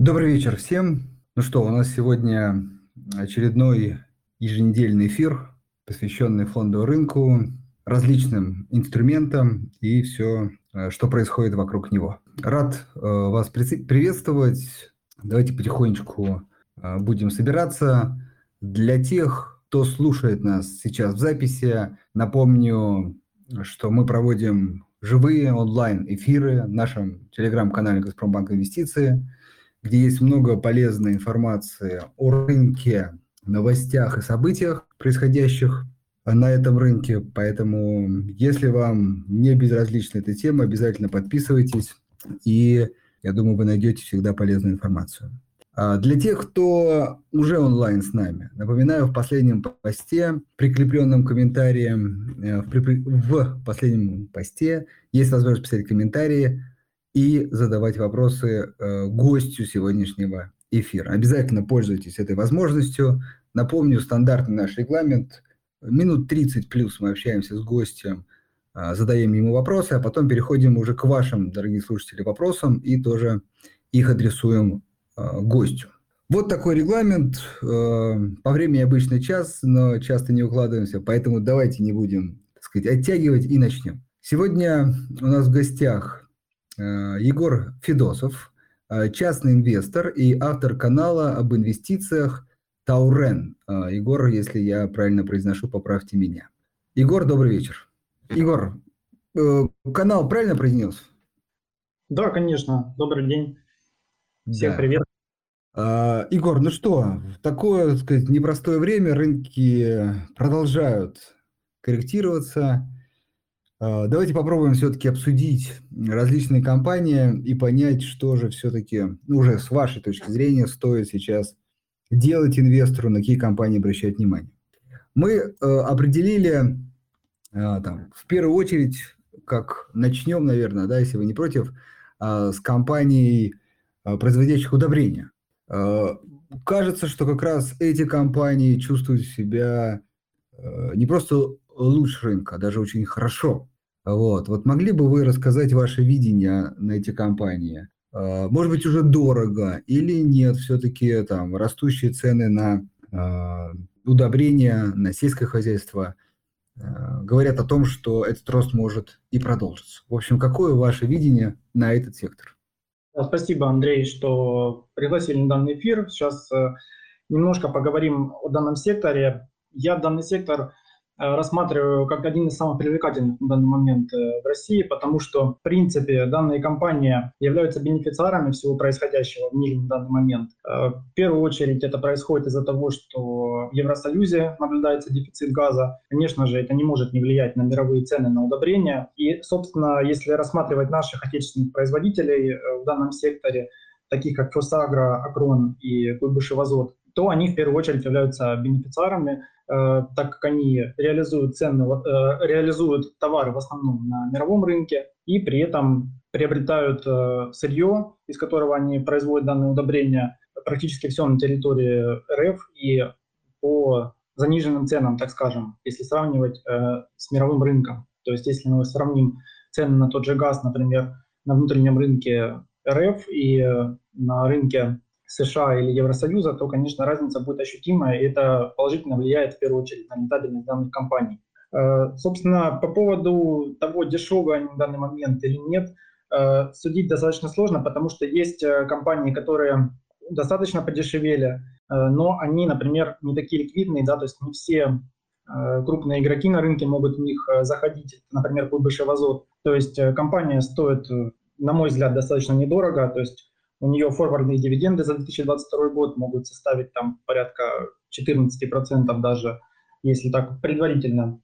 Добрый вечер всем. Ну что, у нас сегодня очередной еженедельный эфир, посвященный фондовому рынку, различным инструментам и все, э, что происходит вокруг него. Рад э, вас приветствовать. Давайте потихонечку э, будем собираться. Для тех, кто слушает нас сейчас в записи, напомню, что мы проводим живые онлайн-эфиры в нашем телеграм-канале «Газпромбанк Инвестиции», где есть много полезной информации о рынке, новостях и событиях, происходящих на этом рынке. Поэтому, если вам не безразлична эта тема, обязательно подписывайтесь, и я думаю, вы найдете всегда полезную информацию. А для тех, кто уже онлайн с нами, напоминаю, в последнем посте, прикрепленном комментарием, э, в последнем посте есть возможность писать комментарии и задавать вопросы э, гостю сегодняшнего эфира. Обязательно пользуйтесь этой возможностью. Напомню, стандартный наш регламент. Минут 30 плюс мы общаемся с гостем, э, задаем ему вопросы, а потом переходим уже к вашим, дорогие слушатели, вопросам и тоже их адресуем э, гостю. Вот такой регламент. По времени обычно час, но часто не укладываемся, поэтому давайте не будем, так сказать, оттягивать и начнем. Сегодня у нас в гостях Э, Егор Федосов, э, частный инвестор и автор канала об инвестициях Таурен. Э, Егор, если я правильно произношу, поправьте меня. Егор, добрый вечер. Егор, канал правильно произнес? Да, конечно. Добрый день. Всех да. привет. Егор, ну что, в такое, так сказать, непростое время рынки продолжают корректироваться. А, давайте попробуем все-таки обсудить различные компании и понять, что же все-таки, ну, уже с вашей точки зрения, стоит сейчас делать инвестору, на какие компании обращать внимание. Мы э, определили э, там, в первую очередь, как начнем, наверное, да, если вы не против, э, с компаний, э, производящих удобрения. Э, кажется, что как раз эти компании чувствуют себя э, не просто лучше рынка, а даже очень хорошо. Вот. вот могли бы вы рассказать ваше видение на эти компании? А, может быть, уже дорого или нет, все-таки там растущие цены на э, удобрения, на сельское хозяйство э, говорят о том, что этот рост может и продолжиться. В общем, какое ваше видение на этот сектор? Спасибо, Андрей, что пригласили на данный эфир. Сейчас э, немножко поговорим о данном секторе. Я данный сектор рассматриваю как один из самых привлекательных на данный момент э, в России, потому что, в принципе, данные компании являются бенефициарами всего происходящего в мире на данный момент. Э, в первую очередь это происходит из-за того, что в Евросоюзе наблюдается дефицит газа. Конечно же, это не может не влиять на мировые цены на удобрения. И, собственно, если рассматривать наших отечественных производителей в данном секторе, таких как Фосагро, Акрон и Куйбышев Азот, то они в первую очередь являются бенефициарами Э, так как они реализуют, цены, э, реализуют товары в основном на мировом рынке и при этом приобретают э, сырье, из которого они производят данные удобрения, практически все на территории РФ и по заниженным ценам, так скажем, если сравнивать с мировым рынком. То есть если мы сравним цены на тот же газ, например, на внутреннем рынке РФ и на рынке США или Евросоюза, то, конечно, разница будет ощутимая, и это положительно влияет в первую очередь на рентабельность данных компаний. Э, собственно, по поводу того, дешевые они в данный момент или нет, э, судить достаточно сложно, потому что есть э, компании, которые достаточно подешевели, но они, например, не такие ликвидные, да, то есть не все крупные игроки на рынке могут в них заходить, например, Куйбышев Азот. То есть компания стоит, на мой взгляд, достаточно недорого, то есть у нее форвардные дивиденды за 2022 год могут составить там порядка 14% даже, если так предварительно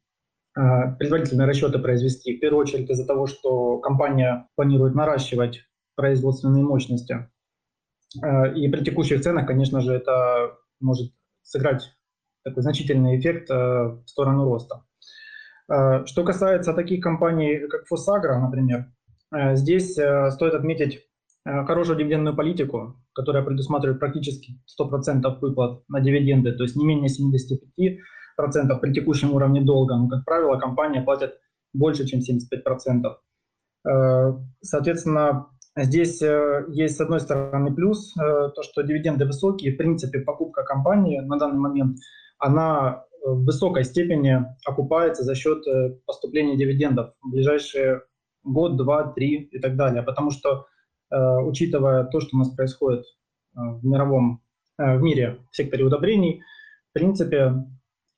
а, предварительные расчеты произвести. В первую очередь из-за того, что компания планирует наращивать производственные мощности. А, и при текущих ценах, конечно же, это может сыграть такой значительный эффект а, в сторону роста. Что касается таких компаний, как Фосагра, например, здесь стоит отметить хорошую дивидендную политику, которая предусматривает практически 100% выплат на дивиденды, то есть не менее 75% при текущем уровне долга. Но, как правило, компания платит больше, чем 75%. Э, соответственно, Здесь э, есть, с одной стороны, плюс, э, то, что дивиденды высокие. В принципе, покупка компании на данный момент, она в высокой степени окупается за счет поступления дивидендов в ближайшие год, два, три и так далее. Потому что, учитывая то, что у нас происходит в мировом, в мире в секторе удобрений, в принципе,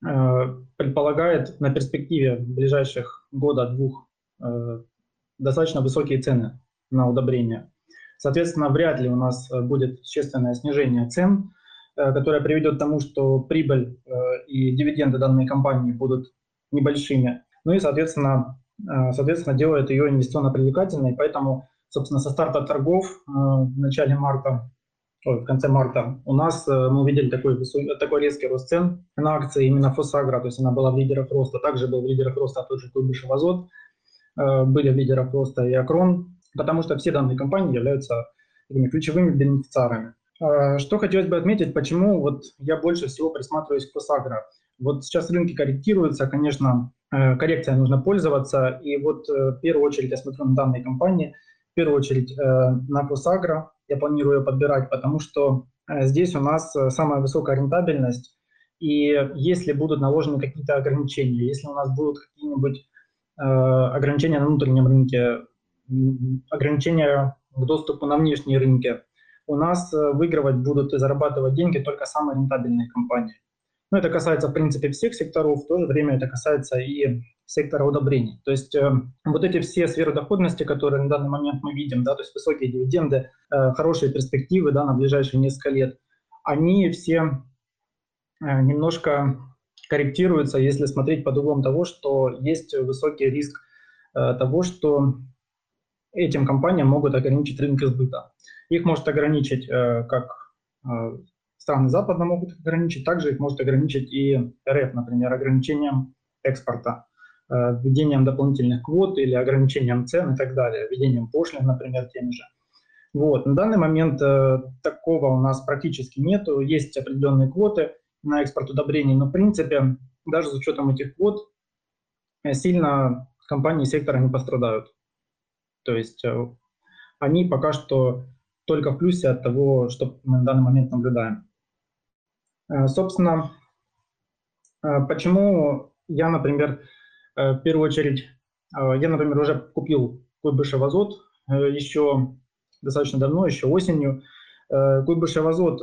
предполагает на перспективе ближайших года-двух достаточно высокие цены на удобрения. Соответственно, вряд ли у нас э, будет существенное снижение цен, э, которое приведет к тому, что прибыль э, и дивиденды данной компании будут небольшими. Ну и, соответственно, соответственно делает ее инвестиционно привлекательной. Поэтому, собственно, со старта торгов в начале марта, ой, в конце марта у нас мы увидели такой, такой резкий рост цен на акции именно Фосагра, то есть она была в лидерах роста. Также был в лидерах роста тот же Куйбышев Азот, были в лидерах роста и Акрон, потому что все данные компании являются такими ключевыми бенефициарами. Что хотелось бы отметить, почему вот я больше всего присматриваюсь к Фосагро. Вот сейчас рынки корректируются, конечно, э, коррекция нужно пользоваться, и вот э, в первую очередь я смотрю на данные компании, первую очередь э, на Фосагро, я планирую подбирать, потому что здесь у нас самая высокая рентабельность, и если будут наложены какие-то ограничения, если у нас будут какие-нибудь ограничения на внутреннем рынке, ограничения к доступу на внешние рынки, у нас э, выигрывать будут и зарабатывать деньги только самые рентабельные компании. Ну, это касается, в принципе, всех секторов, в то же время это касается и сектора удобрений. То есть э, вот эти все сферы доходности, которые на данный момент мы видим, да, то есть высокие дивиденды, э, хорошие перспективы да, на ближайшие несколько лет, они все э, немножко корректируются, если смотреть под углом того, что есть высокий риск э, того, что этим компаниям могут ограничить рынок сбыта. Их может ограничить э, как э, страны Запада могут ограничить, также их может ограничить и РФ, например, ограничением экспорта, э, введением дополнительных квот или ограничением цен и так далее, введением пошлин, например, теми же. Вот. На данный момент э, такого у нас практически нет. Есть определенные квоты на экспорт удобрений, но в принципе даже с учетом этих квот э, сильно компании сектора не пострадают. То есть они пока что только в плюсе от того, что мы на данный момент наблюдаем. Э, собственно, э, почему я, например, в первую очередь, я, например, уже купил Куйбышев Азот еще достаточно давно, еще осенью. Куйбышев Азот,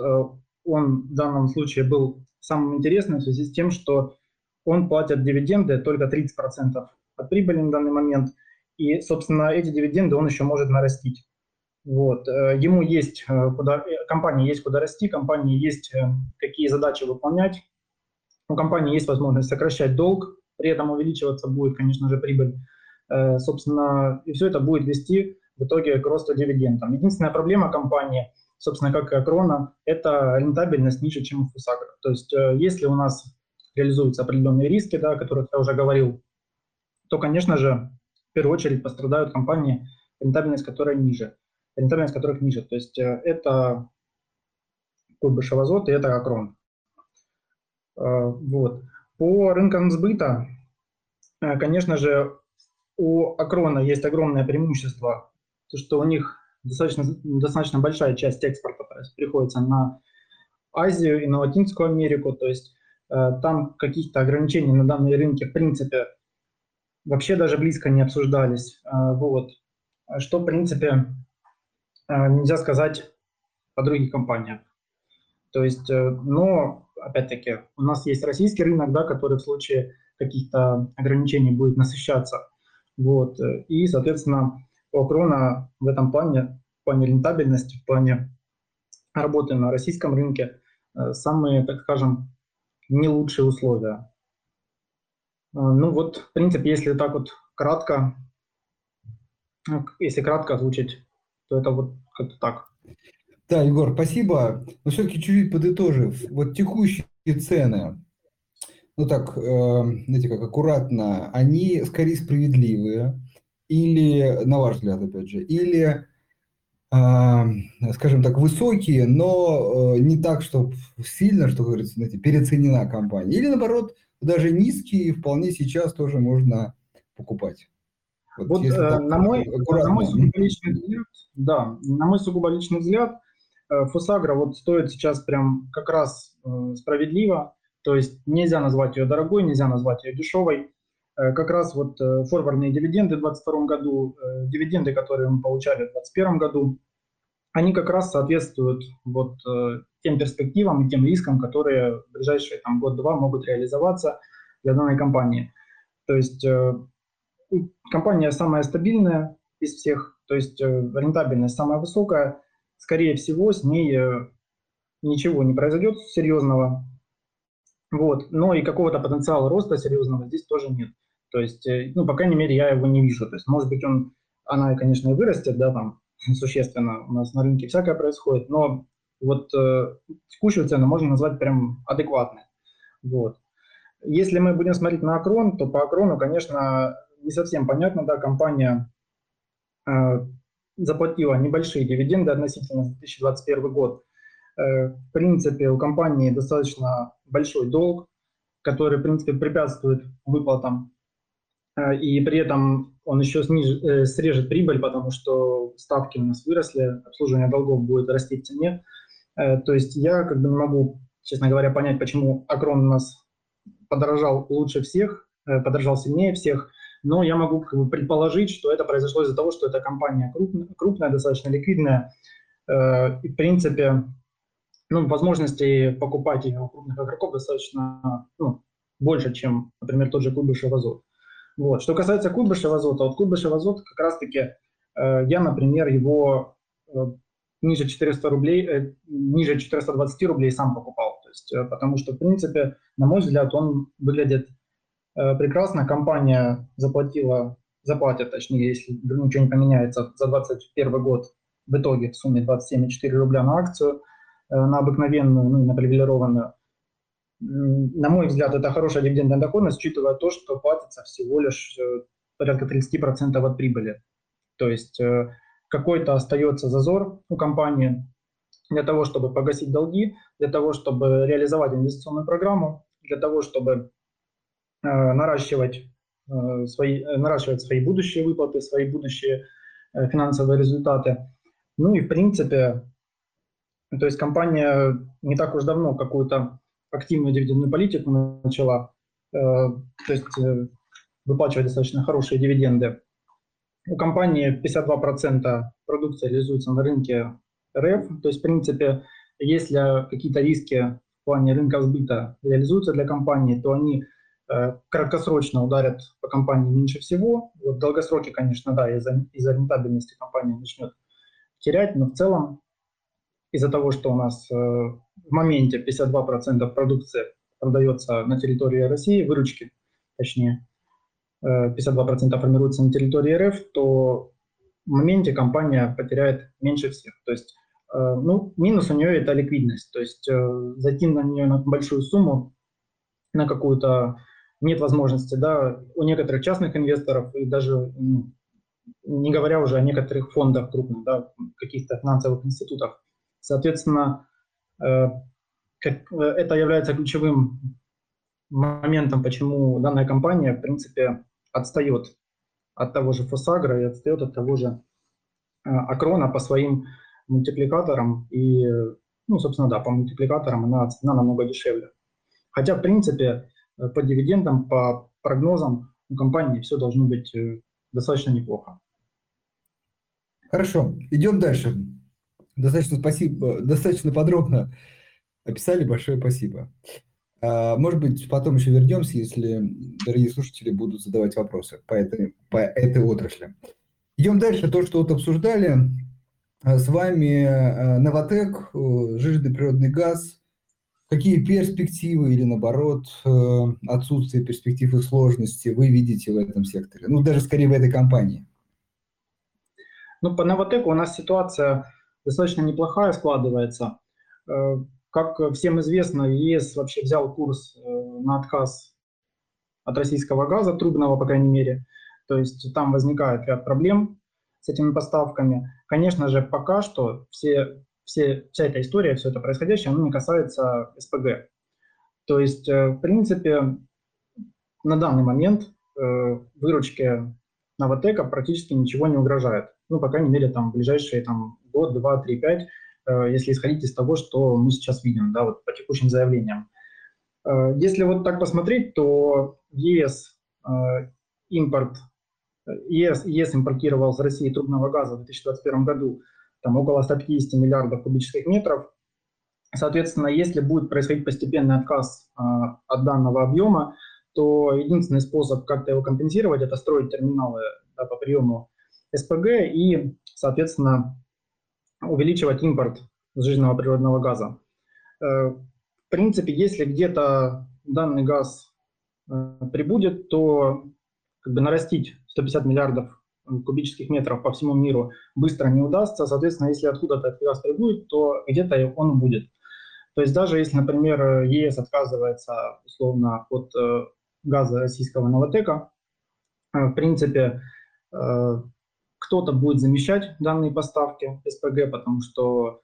он в данном случае был самым интересным в связи с тем, что он платит дивиденды только 30% от прибыли на данный момент – и, собственно, эти дивиденды он еще может нарастить. Вот. Э, ему есть э, куда, э, компании есть куда расти, компании есть какие задачи выполнять. У компании есть возможность сокращать долг, при этом увеличиваться будет, конечно же, прибыль. Собственно, и все это будет вести в итоге к росту дивидендов. Единственная проблема компании, собственно, как и Акрона, это рентабельность ниже, чем у Фусагра. То есть если у нас реализуются определенные риски, да, о которых я уже говорил, то, конечно же, первую очередь пострадают компании, рентабельность которой ниже, рентабельность которых ниже. То есть э, это Куйбышев Азот и это Акрон. Э, вот. По рынкам сбыта, э, конечно же, у Акрона есть огромное преимущество, то что у них достаточно, достаточно большая часть экспорта то есть приходится на Азию и на Латинскую Америку, то есть там каких-то ограничений на данные рынки в принципе вообще даже близко не обсуждались. Вот. Что, в принципе, нельзя сказать о других компаниях. То есть, э, но, опять-таки, у нас есть российский рынок, да, который в случае каких-то ограничений будет насыщаться. Вот. И, соответственно, у Крона в этом плане, в плане рентабельности, в плане работы на российском рынке, э, самые, так скажем, не лучшие условия. А, ну вот, в принципе, если так вот кратко, ну, если кратко озвучить, то это вот как-то так. Да, Егор, спасибо. Но все-таки чуть-чуть подытожив, вот текущие цены, ну так, э, знаете, как аккуратно, они скорее справедливые, или, на ваш взгляд, опять же, или, э, скажем так, высокие, но э, не так, что сильно, что говорится, знаете, переоценена компания, или наоборот, даже низкие вполне сейчас тоже можно покупать. Вот, вот э, так, на, мой, на мой сугубо личный взгляд, да, на мой сугубо личный взгляд, э, Фосагра вот стоит сейчас прям как раз э, справедливо, то есть нельзя назвать ее дорогой, нельзя назвать ее дешевой. Э, как раз вот э, форвардные дивиденды в 2022 году, э, дивиденды, которые мы получали в 2021 году, они как раз соответствуют вот тем перспективам и тем рискам, которые в ближайшие там, год-два могут реализоваться для данной компании. То есть компания самая стабильная из всех, то есть рентабельность самая высокая. Скорее всего, с ней ничего не произойдет серьезного. Вот. Но и какого-то потенциала роста серьезного здесь тоже нет. То есть, э, ну, по крайней мере, я его не вижу. То есть, может быть, он, она, конечно, и вырастет, да, там, существенно. У нас на рынке всякое происходит, но вот э, текущую цену можно назвать прям адекватной. Вот. Если мы будем смотреть на Акрон, то по Акрону, конечно, не совсем понятно, да, компания э, заплатила небольшие дивиденды относительно 2021 год. Э, в принципе, у компании достаточно большой долг, который, в принципе, препятствует выплатам Э, и при этом он еще сниж, э, срежет прибыль, потому что ставки у нас выросли, обслуживание долгов будет расти в цене. Э, то есть я как бы не могу, честно говоря, понять, почему Акрон у нас подорожал лучше всех, подорожал сильнее всех, но я могу как бы, предположить, что это произошло из-за того, что эта компания крупная, крупная достаточно ликвидная, и в принципе ну, возможностей покупать ее у крупных игроков достаточно ну, больше, чем, например, тот же Куйбышев Азот. Вот. Что касается Куйбышева азота, вот Куйбышев азот как раз-таки э, я, например, его э, ниже 400 рублей, э, ниже 420 рублей сам покупал. То есть, э, потому что, в принципе, на мой взгляд, он выглядит э, прекрасно. Компания заплатила, заплатит, точнее, если ничего не поменяется, за 2021 год в итоге в сумме 27,4 рубля на акцию, э, на обыкновенную, ну, на привилегированную на мой взгляд, это хорошая дивидендная доходность, учитывая то, что платится всего лишь э, порядка 30% от прибыли. То есть э, какой-то остается зазор у компании для того, чтобы погасить долги, для того, чтобы реализовать инвестиционную программу, для того, чтобы э, наращивать, свои, наращивать свои будущие выплаты, свои будущие финансовые результаты. Ну и в принципе, то есть компания не так уж давно какую-то активную дивидендную политику начала, э, то есть э, выплачивать достаточно хорошие дивиденды. У компании 52% продукции реализуется на рынке РФ, то есть, в принципе, если какие-то риски в плане рынка сбыта реализуются для компании, то они э, краткосрочно ударят по компании меньше всего. Вот в долгосроке, конечно, да, из-за из рентабельности компания начнет терять, но в целом из-за того, что у нас э, в моменте 52% продукции продается на территории России, выручки, точнее, 52% э, формируется на территории РФ, то в моменте компания потеряет меньше всех. То есть, э, ну, минус у нее это ликвидность. То есть зайти на нее на большую сумму, на какую-то нет возможности, да, у некоторых частных инвесторов и даже, ну, не говоря уже о некоторых фондах крупных, да, каких-то финансовых институтах, Соответственно, э, это является ключевым моментом, почему данная компания, в принципе, отстает от того же Фосагра и отстает от того же э, Акрона по своим мультипликаторам. И, ну, собственно, да, по мультипликаторам она, она намного дешевле. Хотя, в принципе, э, по дивидендам, по прогнозам у компании все должно быть достаточно неплохо. Хорошо, идем дальше достаточно спасибо, достаточно подробно описали. Большое спасибо. А, может быть, потом еще вернемся, если дорогие слушатели будут задавать вопросы по этой, по этой отрасли. Идем дальше. То, что вот обсуждали с вами, Новотек, жирный природный газ. Какие перспективы или, наоборот, отсутствие перспектив и сложности вы видите в этом секторе? Ну, даже скорее в этой компании. Ну, по Новотеку у нас ситуация достаточно неплохая складывается. Э, как всем известно, ЕС вообще взял курс э, на отказ от российского газа, трубного, по крайней мере. То есть там возникает ряд проблем с этими поставками. Конечно же, пока что все, все, вся эта история, все это происходящее, оно не касается СПГ. То есть, э, в принципе, на данный момент выручки Новотека практически ничего не угрожает. Ну, по крайней мере, там, в ближайшие там, год, два, три, пять, э, если исходить из того, что мы сейчас видим, да, вот по текущим заявлениям. Э, если вот так посмотреть, то ЕС э, импорт, ЕС, ЕС импортировал с России трубного газа в 2021 году там, около 150 миллиардов кубических метров. Соответственно, если будет происходить постепенный отказ от данного объема, то единственный способ как-то его компенсировать – это строить терминалы да, по приему СПГ и, соответственно, увеличивать импорт сжиженного природного газа. Э, в принципе, если где-то данный газ э, прибудет, то как бы нарастить 150 миллиардов кубических метров по всему миру быстро не удастся. Соответственно, если откуда-то этот газ прибудет, то где-то он будет. То есть даже если, например, ЕС отказывается условно от э, газа российского «Новотека». Э, в принципе, э, кто-то будет замещать данные поставки СПГ, потому что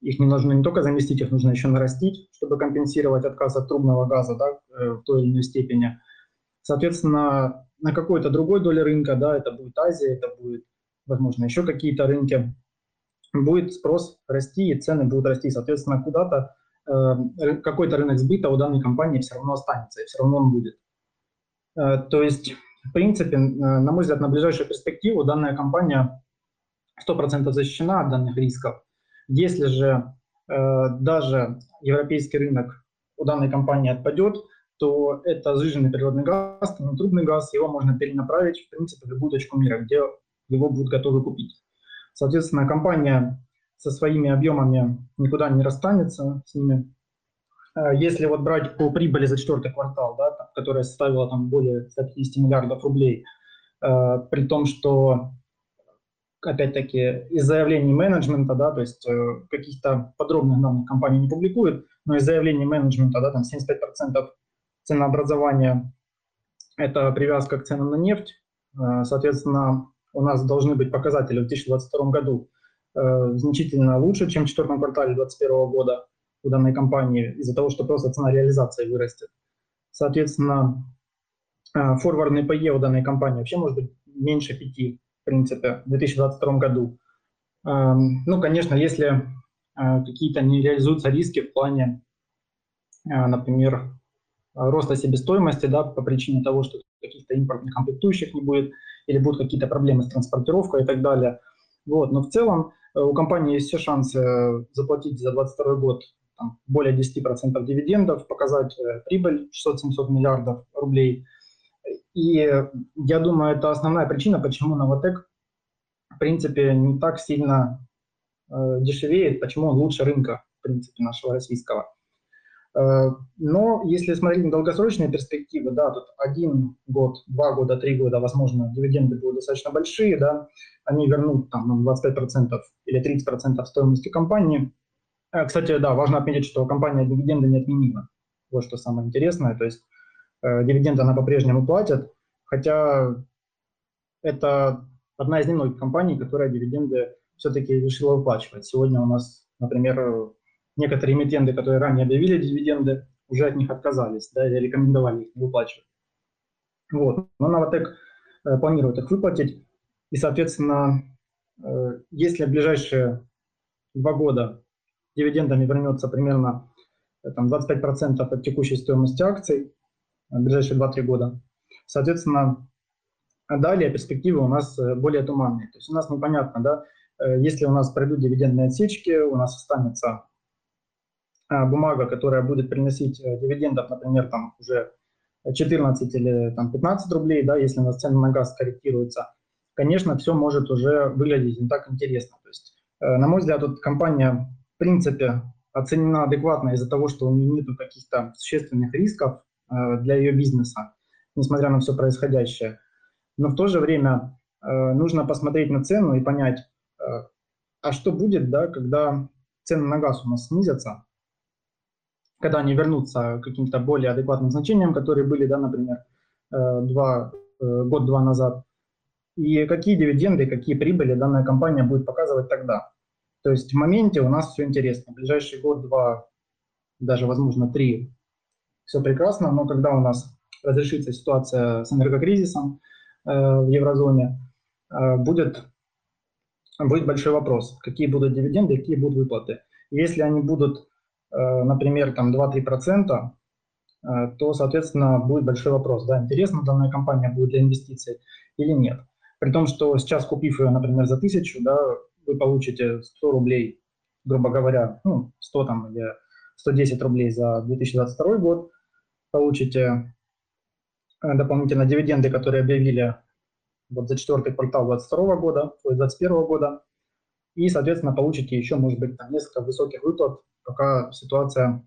их не нужно не только заместить, их нужно еще нарастить, чтобы компенсировать отказ от трубного газа да, в той или иной степени. Соответственно, на какой-то другой доле рынка, да, это будет Азия, это будет, возможно, еще какие-то рынки, будет спрос расти и цены будут расти. Соответственно, куда-то э, какой-то рынок сбыта у данной компании все равно останется, и все равно он будет. Э, то есть, в принципе, э, на мой взгляд, на ближайшую перспективу данная компания 100% защищена от данных рисков. Если же даже европейский рынок у данной компании отпадет, то это сжиженный природный газ, трубный газ, его можно перенаправить, в принципе, в любую точку мира, где его будут готовы купить. Соответственно, компания со своими объемами никуда не расстанется с ними. Э, если вот брать по прибыли за четвертый квартал, да, которая составила там более 150 миллиардов рублей, э, при том, что опять-таки из заявлений менеджмента, да, то есть э, каких-то подробных данных компания не публикует, но из заявлений менеджмента, да, там 75% ценообразования – это привязка к ценам на нефть, э, соответственно, у нас должны быть показатели в 2022 году э, значительно лучше, чем в четвертом квартале 2021 года у данной компании из-за того, что просто цена реализации вырастет. Соответственно, э, форвардный PE у данной компании вообще может быть меньше 5, в принципе, в 2022 году. Эм, ну, конечно, если какие-то не реализуются риски в плане, например, роста себестоимости, да, по причине того, что каких-то импортных комплектующих не будет, или будут какие-то проблемы с транспортировкой и так далее. Вот. Но в целом у компании есть все шансы заплатить за 2022 год там, более 10% дивидендов, показать э, прибыль 600-700 миллиардов рублей. И я думаю, это основная причина, почему Новотек, в принципе, не так сильно э, дешевеет, почему он лучше рынка, в принципе, нашего российского. Э, но если смотреть на долгосрочные перспективы, да, тут один год, два года, три года, возможно, дивиденды будут достаточно большие, да, они вернут там 25% или 30% стоимости компании, Э, кстати, да, важно отметить, что компания дивиденды не отменила. Вот что самое интересное. То есть э, дивиденды она по-прежнему платит, хотя это одна из немногих компаний, которая дивиденды все-таки решила выплачивать. Сегодня у нас, например, некоторые эмитенты, которые ранее объявили дивиденды, уже от них отказались, да, или рекомендовали их выплачивать. Вот. Но Новотек э, планирует их выплатить. И, соответственно, э, если в ближайшие два года дивидендами вернется примерно э, там, 25% от текущей стоимости акций э, в ближайшие 2-3 года. Соответственно, далее перспективы у нас э, более туманные. То есть у нас непонятно, да, если у нас пройдут дивидендные отсечки, у нас останется бумага, которая будет приносить дивидендов, например, там уже 14 или там, 15 рублей, да, если у нас цены на газ корректируются, конечно, все может уже выглядеть не так интересно. То есть, на мой взгляд, тут компания в принципе, оценена адекватно из-за того, что у нее нет каких-то существенных рисков э, для ее бизнеса, несмотря на все происходящее. Но в то же время э, нужно посмотреть на цену и понять, э, а что будет, да, когда цены на газ у нас снизятся, когда они вернутся к каким-то более адекватным значениям, которые были, да, например, два, год-два назад, и какие дивиденды, какие прибыли данная компания будет показывать тогда. То есть в моменте у нас все интересно. Ближайший год, два, даже, возможно, три, все прекрасно, но когда у нас разрешится ситуация с энергокризисом, в еврозоне, будет, будет большой вопрос, какие будут дивиденды, какие будут выплаты. Если они будут, например, там 2-3%, то, соответственно, будет большой вопрос, да, интересна данная компания будет для инвестиций или нет. При том, что сейчас, купив ее, например, за тысячу, да, вы получите 100 рублей, грубо говоря, ну, 100 там или 110 рублей за 2022 год, получите э, дополнительно дивиденды, которые объявили вот за четвертый квартал 2022 года, 2021 года, и, соответственно, получите еще, может быть, там, несколько высоких выплат, пока ситуация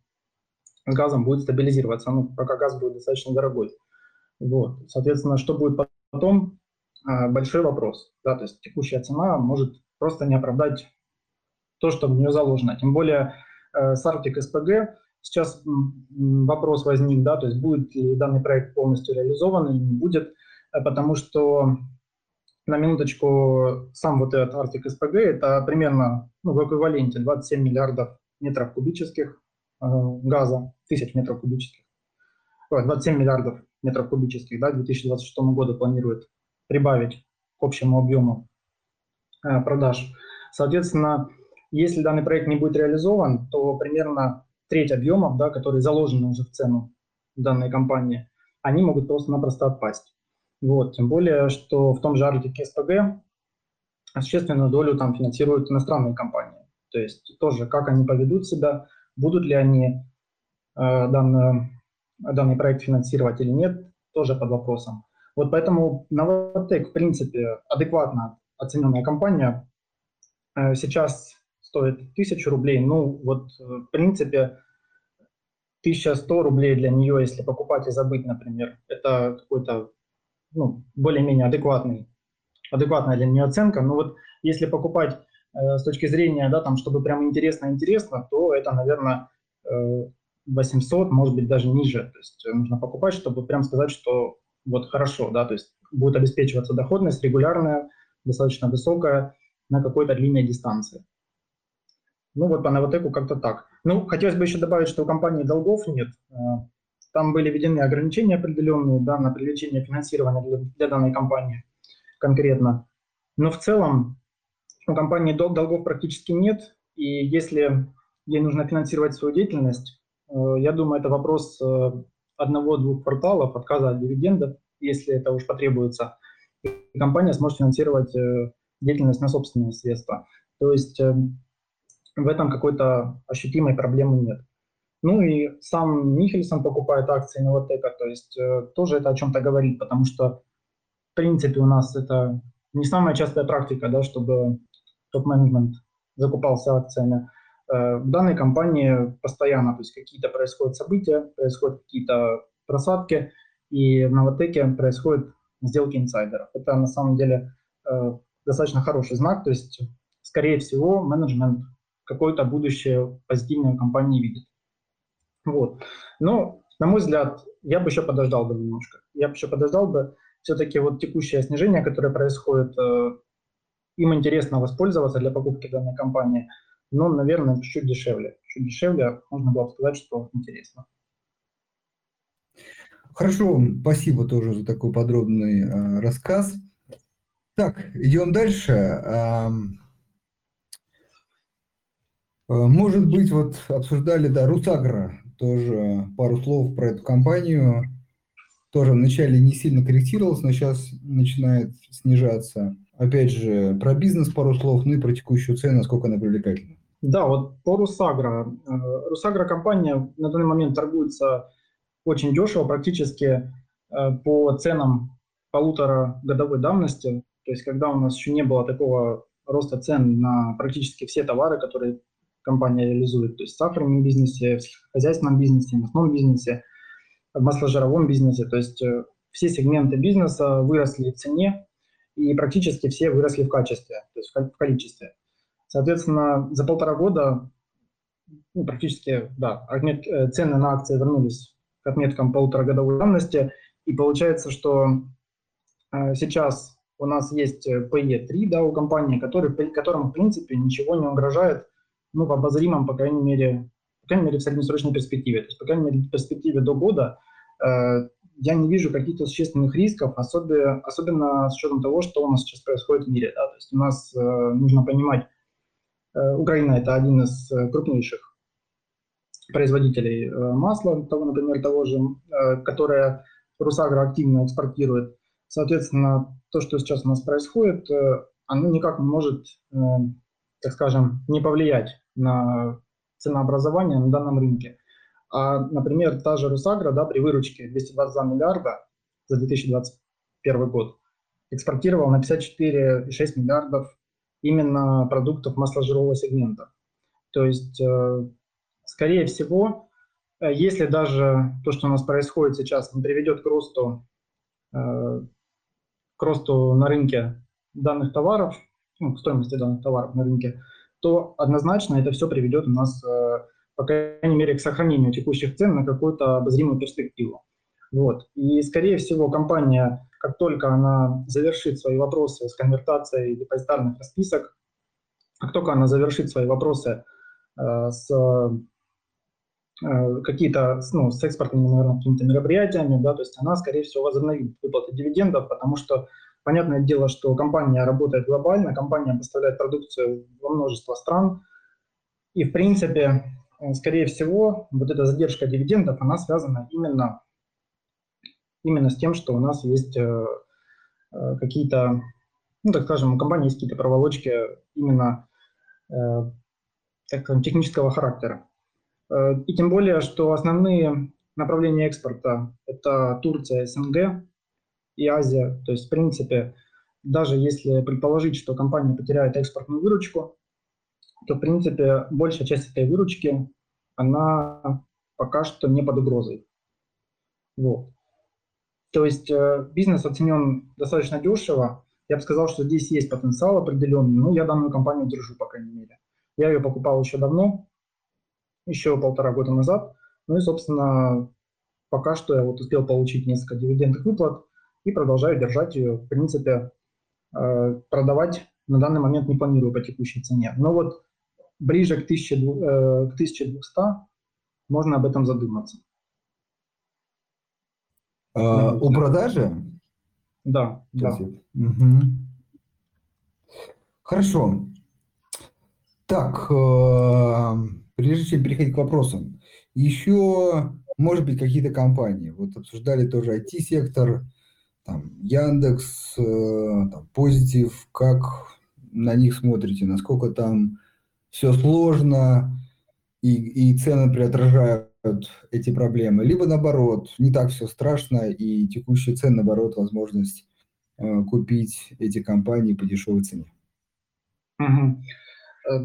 с газом будет стабилизироваться, ну, пока газ будет достаточно дорогой. Вот. Соответственно, что будет потом, а, большой вопрос. Да, то есть текущая цена может просто не оправдать то, что в нее заложено. Тем более э, с Arctic SPG сейчас вопрос возник, да, то есть будет ли данный проект полностью реализован или не будет, э, потому что на минуточку сам вот этот Arctic SPG это примерно ну, в эквиваленте 27 миллиардов метров кубических э, газа, тысяч метров кубических. 27 миллиардов метров кубических, да, к 2026 году планирует прибавить к общему объему э, продаж. Соответственно, если данный проект не будет реализован, то примерно треть объемов, да, которые заложены уже в цену данной компании, они могут просто-напросто отпасть. Вот. Тем более, что в том же Arctic SPG существенную долю там финансируют иностранные компании. То есть тоже, как они поведут себя, будут ли они э, данный, данный проект финансировать или нет, тоже под вопросом. Вот поэтому Новотек, в принципе, адекватно оцененная компания, э, сейчас стоит 1000 рублей. Ну, вот, э, в принципе, 1100 рублей для нее, если покупать и забыть, например, это какой-то ну, более-менее адекватный, адекватная для нее оценка. Но вот если покупать с точки зрения, да, там, чтобы прям интересно-интересно, то это, наверное, э, 800, может быть, даже ниже. То есть нужно покупать, чтобы прям сказать, что вот хорошо, да, то есть будет обеспечиваться доходность регулярная, достаточно высокая на какой-то длинной дистанции. Ну вот по Новотеку как-то так. Ну, хотелось бы еще добавить, что у компании долгов нет. Э, там были введены ограничения определенные да, на привлечение финансирования для, для данной компании конкретно. Но в целом у компании дол долгов практически нет. И если ей нужно финансировать свою деятельность, э, я думаю, это вопрос э, одного-двух кварталов отказа от дивидендов, если это уж потребуется, и компания сможет финансировать э, деятельность на собственные средства. То есть в этом какой-то ощутимой проблемы нет. Ну и сам Михельсон покупает акции Новотека, то есть тоже это о чем-то говорит, потому что в принципе у нас это не самая частая практика, да, чтобы топ-менеджмент закупался акциями. Э, в данной компании постоянно, то есть какие-то происходят события, происходят какие-то просадки, и в Новотеке происходят сделки инсайдеров. Это на самом деле э, достаточно хороший знак, то есть, скорее всего, менеджмент какое-то будущее позитивной компании видит. Вот. Но, на мой взгляд, я бы еще подождал бы немножко. Я бы еще подождал бы. Все-таки вот текущее снижение, которое происходит, э, им интересно воспользоваться для покупки данной компании – но, наверное, чуть дешевле. Чуть дешевле, можно было бы сказать, что интересно. Хорошо, спасибо тоже за такой подробный э, рассказ. Так, идем дальше. Э, может быть, вот обсуждали, да, Русагра, тоже пару слов про эту компанию. Тоже вначале не сильно корректировалась, но сейчас начинает снижаться. Опять же, про бизнес пару слов, ну и про текущую цену, насколько она привлекательна. Да, вот по Русагра. Э, Русагра компания на данный момент торгуется очень дешево, практически э, по ценам полутора годовой давности. То есть когда у нас еще не было такого роста цен на практически все товары, которые компания реализует, то есть в сахарном бизнесе, в хозяйственном бизнесе, в мясном бизнесе, в масложировом бизнесе. То есть э, все сегменты бизнеса выросли в цене и практически все выросли в качестве, то есть в количестве. Соответственно, за полтора года ну, практически, да, отмет, э, цены на акции вернулись к отметкам полуторагодовой давности, и получается, что э, сейчас у нас есть PE3 да, у компании, который, которым, в принципе, ничего не угрожает, ну, в обозримом, по крайней мере, по крайней мере, в среднесрочной перспективе. То есть, по крайней мере, в перспективе до года э, я не вижу каких-то существенных рисков, особенно, особенно с учетом того, что у нас сейчас происходит в мире. Да? То есть у нас э, нужно понимать, э, Украина это один из э, крупнейших производителей э, масла, того, например, того же, э, которое Русагра активно экспортирует. Соответственно, то, что сейчас у нас происходит, э, оно никак не может, э, так скажем, не повлиять на ценообразование на данном рынке. А, например, та же Русагра да, при выручке 222 миллиарда за 2021 год экспортировал на 54,6 миллиардов именно продуктов масложирового сегмента. То есть, э, скорее всего, э, если даже то, что у нас происходит сейчас, не приведет к росту, э, к росту на рынке данных товаров, ну, к стоимости данных товаров на рынке, то однозначно это все приведет у нас по крайней мере, к сохранению текущих цен на какую-то обозримую перспективу. Вот. И, скорее всего, компания, как только она завершит свои вопросы с конвертацией депозитарных расписок, как только она завершит свои вопросы э, с э, какие-то, ну, с экспортными, наверное, какими-то мероприятиями, да, то есть она, скорее всего, возобновит выплаты дивидендов, потому что понятное дело, что компания работает глобально, компания поставляет продукцию во множество стран, и, в принципе, скорее всего, вот эта задержка дивидендов, она связана именно, именно с тем, что у нас есть э, э, какие-то, ну, так скажем, у компании есть какие-то проволочки именно так скажем, технического характера. И тем более, что основные направления экспорта – это Турция, СНГ и Азия. То есть, в принципе, даже если предположить, что компания потеряет экспортную выручку, то, в принципе, большая часть этой выручки, она пока что не под угрозой. Вот. То есть э, бизнес оценен достаточно дешево. Я бы сказал, что здесь есть потенциал определенный, но я данную компанию держу, по крайней мере. Я ее покупал еще давно, еще полтора года назад. Ну и, собственно, пока что я вот успел получить несколько дивидендных выплат и продолжаю держать ее. В принципе, э, продавать на данный момент не планирую по текущей цене. Но вот ближе к, 1000, э, к 1200 можно об этом задуматься. А, у продажи? Да, да. Угу. Хорошо. Так, э, прежде чем переходить к вопросам, еще, может быть, какие-то компании. Вот обсуждали тоже IT-сектор, там, Яндекс, э, там, Позитив, как на них смотрите, насколько там все сложно, и, и цены, например, отражают эти проблемы, либо наоборот, не так все страшно, и текущие цены, наоборот, возможность э, купить эти компании по дешевой цене. Угу.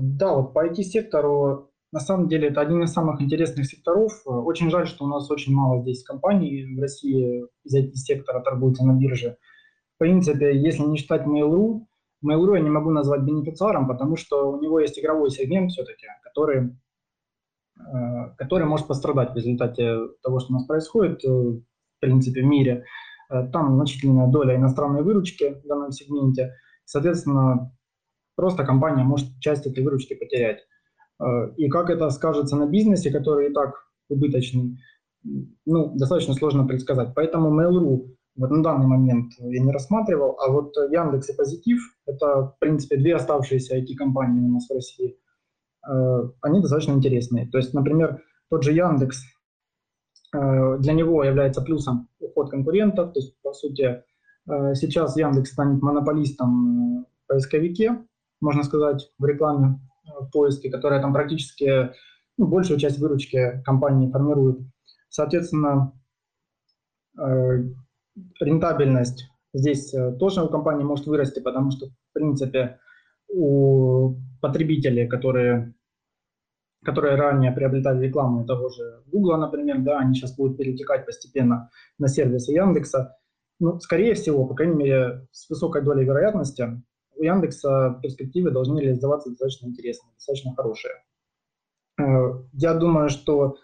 Да, вот по IT-сектору, на самом деле, это один из самых интересных секторов. Очень жаль, что у нас очень мало здесь компаний в России из IT-сектора торгуются на бирже. В принципе, если не считать Mail.ru, Mail.ru я не могу назвать бенефициаром, потому что у него есть игровой сегмент все-таки, который, э, который может пострадать в результате того, что у нас происходит, э, в принципе, в мире. Э, там значительная доля иностранной выручки в данном сегменте. Соответственно, просто компания может часть этой выручки потерять. И как это скажется на бизнесе, который и так убыточный, ну, достаточно сложно предсказать. Поэтому Mail.ru вот на данный момент я не рассматривал, а вот Яндекс и Позитив, это, в принципе, две оставшиеся IT-компании у нас в России, э, они достаточно интересные. То есть, например, тот же Яндекс, э, для него является плюсом уход конкурентов, то есть, по сути, э, сейчас Яндекс станет монополистом в поисковике, можно сказать, в рекламе, в поиске, которая там практически ну, большую часть выручки компании формирует. Соответственно, рентабельность здесь э, тоже у компании может вырасти, потому что, в принципе, у потребителей, которые, которые ранее приобретали рекламу того же Google, например, да, они сейчас будут перетекать постепенно на сервисы Яндекса. Ну, скорее всего, по крайней мере, с высокой долей вероятности, у Яндекса перспективы должны реализоваться достаточно интересные, достаточно хорошие. Э, я думаю, что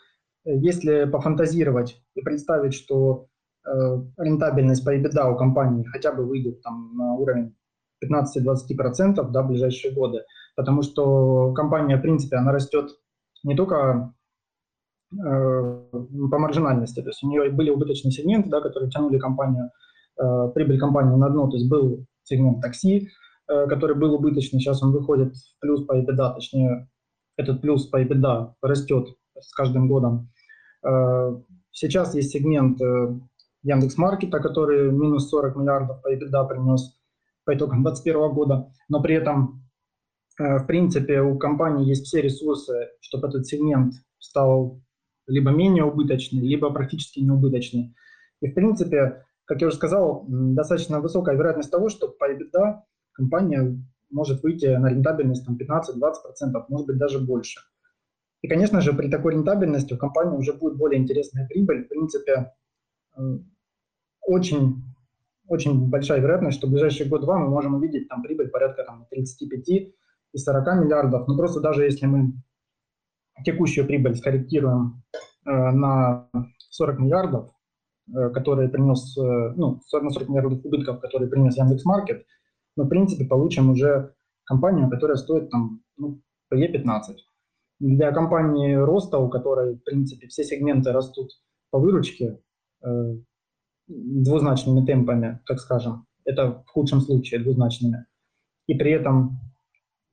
э, если пофантазировать и представить, что рентабельность по EBITDA у компании хотя бы выйдет там, на уровень 15-20% да, в ближайшие годы, потому что компания, в принципе, она растет не только по маржинальности. То есть у нее были убыточные сегменты, да, которые тянули компанию, прибыль компании на дно. То есть был сегмент такси, который был убыточный, сейчас он выходит в плюс по EBITDA, точнее, этот плюс по EBITDA растет с каждым годом. Сейчас есть сегмент Яндекс.Маркета, который минус 40 миллиардов по EBITDA принес по итогам 2021 года, но при этом, э, в принципе, у компании есть все ресурсы, чтобы этот сегмент стал либо менее убыточный, либо практически неубыточный. И, в принципе, как я уже сказал, достаточно высокая вероятность того, что по EBITDA компания может выйти на рентабельность там, 15-20%, может быть, даже больше. И, конечно же, при такой рентабельности у компании уже будет более интересная прибыль. В принципе, очень, очень большая вероятность, что в ближайший год-два мы можем увидеть там прибыль порядка там, 35 и 40 миллиардов. Ну, просто даже если мы текущую прибыль скорректируем э, на 40 миллиардов, э, которые принес, э, ну, на 40 миллиардов убытков, которые принес Яндекс.Маркет, мы, в принципе, получим уже компанию, которая стоит там, ну, PE15. Для компании роста, у которой, в принципе, все сегменты растут по выручке, э, двузначными темпами, так скажем, это в худшем случае двузначными, и при этом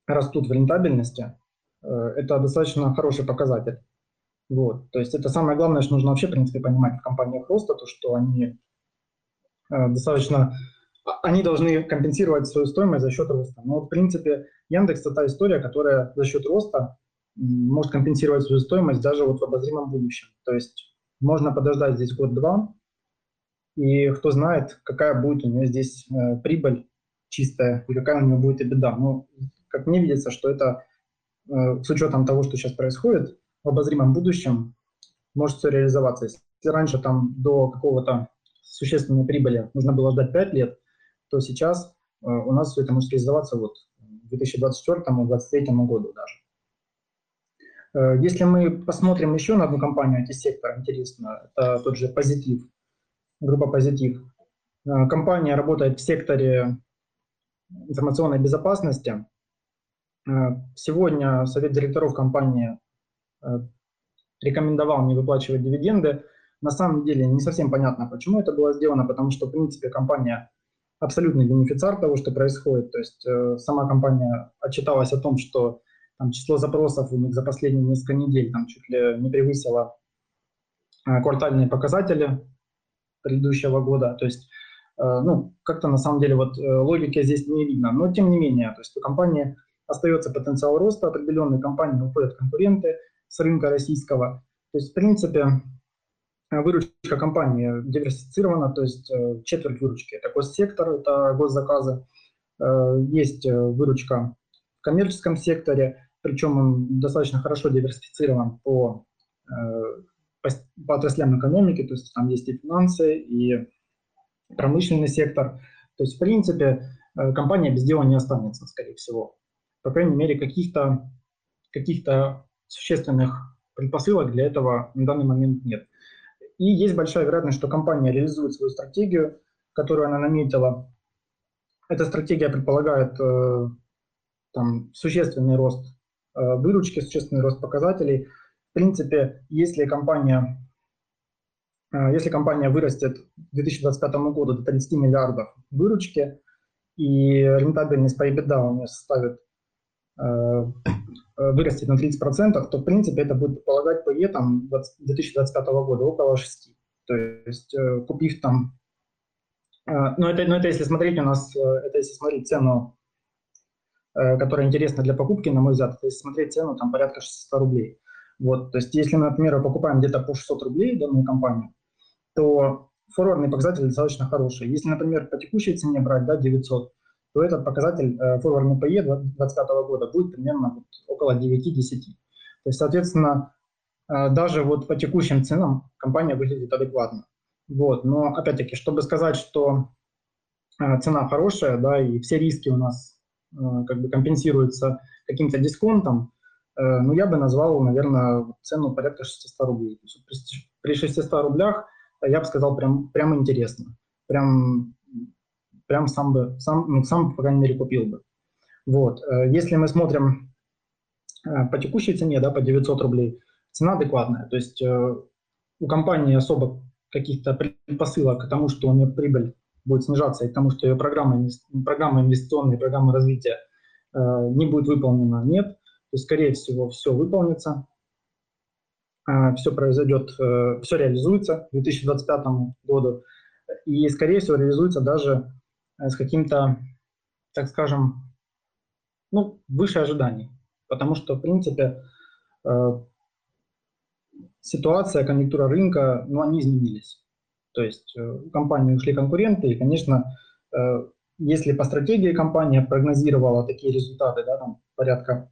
растут в рентабельности, э, это достаточно хороший показатель. Вот. То есть это самое главное, что нужно вообще, в принципе, понимать в компаниях роста, то, что они э, достаточно, а, они должны компенсировать свою стоимость за счет роста. Но, в принципе, Яндекс – это та история, которая за счет роста может компенсировать свою стоимость даже вот в обозримом будущем. То есть можно подождать здесь год-два, и кто знает, какая будет у нее здесь э, прибыль чистая и какая у нее будет и беда. Но как мне видится, что это э, с учетом того, что сейчас происходит, в обозримом будущем может все реализоваться. Если раньше там до какого-то существенной прибыли нужно было ждать 5 лет, то сейчас э, у нас все это может реализоваться вот к 2024-2023 году даже. Э, если мы посмотрим еще на одну компанию, IT-сектор, интересно, это тот же Позитив группа «Позитив». Э, компания работает в секторе информационной безопасности. Э, сегодня совет директоров компании рекомендовал не выплачивать дивиденды. На самом деле не совсем понятно, почему это было сделано, потому что, в принципе, компания абсолютный бенефициар того, что происходит. То есть сама компания отчиталась о том, что там, число запросов у них за последние несколько недель там, чуть ли не превысило квартальные показатели предыдущего года. То есть, э, ну, как-то на самом деле вот э, логики здесь не видно. Но тем не менее, то есть у компании остается потенциал роста, определенные компании уходят конкуренты с рынка российского. То есть, в принципе, выручка компании диверсифицирована, то есть э, четверть выручки – это госсектор, это госзаказы. Есть выручка в коммерческом секторе, причем он достаточно хорошо диверсифицирован по по, по отраслям экономики, то есть там есть и финансы, и промышленный сектор. То есть, в принципе, э, компания без дела не останется, скорее всего. По крайней мере, каких-то каких существенных предпосылок для этого на данный момент нет. И есть большая вероятность, что компания реализует свою стратегию, которую она наметила. Эта стратегия предполагает э, там, существенный рост э, выручки, существенный рост показателей – в принципе, если компания, э, если компания вырастет к 2025 году до 30 миллиардов выручки, и рентабельность по EBITDA у нее составит э, э, вырастет на 30%, то, в принципе, это будет полагать PE там, 2025 года около 6. То есть, купив там... Но это, но это если смотреть у нас, это если смотреть цену, которая интересна для покупки, на мой взгляд, это если смотреть цену там порядка 600 рублей. Вот, то есть если мы, например, покупаем где-то по 600 рублей данную компанию, то форвардный показатель достаточно хороший. Если, например, по текущей цене брать да, 900, то этот показатель э, форвардный PE 2025 года будет примерно вот около 9-10. То есть, соответственно, э, даже вот по текущим ценам компания выглядит адекватно. Вот. Но, опять-таки, чтобы сказать, что э, цена хорошая, да, и все риски у нас э, как бы компенсируются каким-то дисконтом, Э, ну, я бы назвал, наверное, цену порядка 600 рублей. При 600 рублях э, я бы сказал прям, прям интересно. Прям, прям сам бы, сам, ну, сам, по крайней мере, купил бы. Вот. Э, если мы смотрим по текущей цене, да, по 900 рублей, цена адекватная. То есть э, у компании особо каких-то предпосылок к тому, что у нее прибыль будет снижаться, и к что ее программа, программа инвестиционная, программа развития э, не будет выполнена, нет. То есть, скорее всего, все выполнится, э, все произойдет, э, все реализуется к 2025 году, и, скорее всего, реализуется даже э, с каким-то, так скажем, ну, выше ожиданий. Потому что, в принципе, э, ситуация, конъюнктура рынка, ну, они изменились. То есть э, у компании ушли конкуренты, и, конечно, э, если по стратегии компания прогнозировала такие результаты, да, там порядка,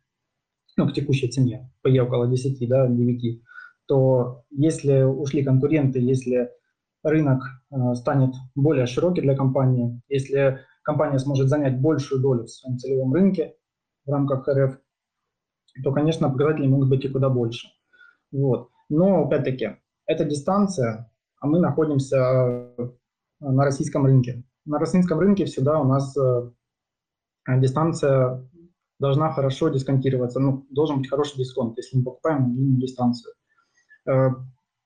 ну, к текущей цене, по Е около 10, да, 9, то если ушли конкуренты, если рынок э, станет более широкий для компании, если компания сможет занять большую долю в своем целевом рынке в рамках РФ, то, конечно, показатели могут быть и куда больше. Вот. Но, опять-таки, это дистанция, а мы находимся э, на российском рынке. На российском рынке всегда у нас э, дистанция должна хорошо дисконтироваться, ну, должен быть хороший дисконт, если мы покупаем длинную дистанцию. Э,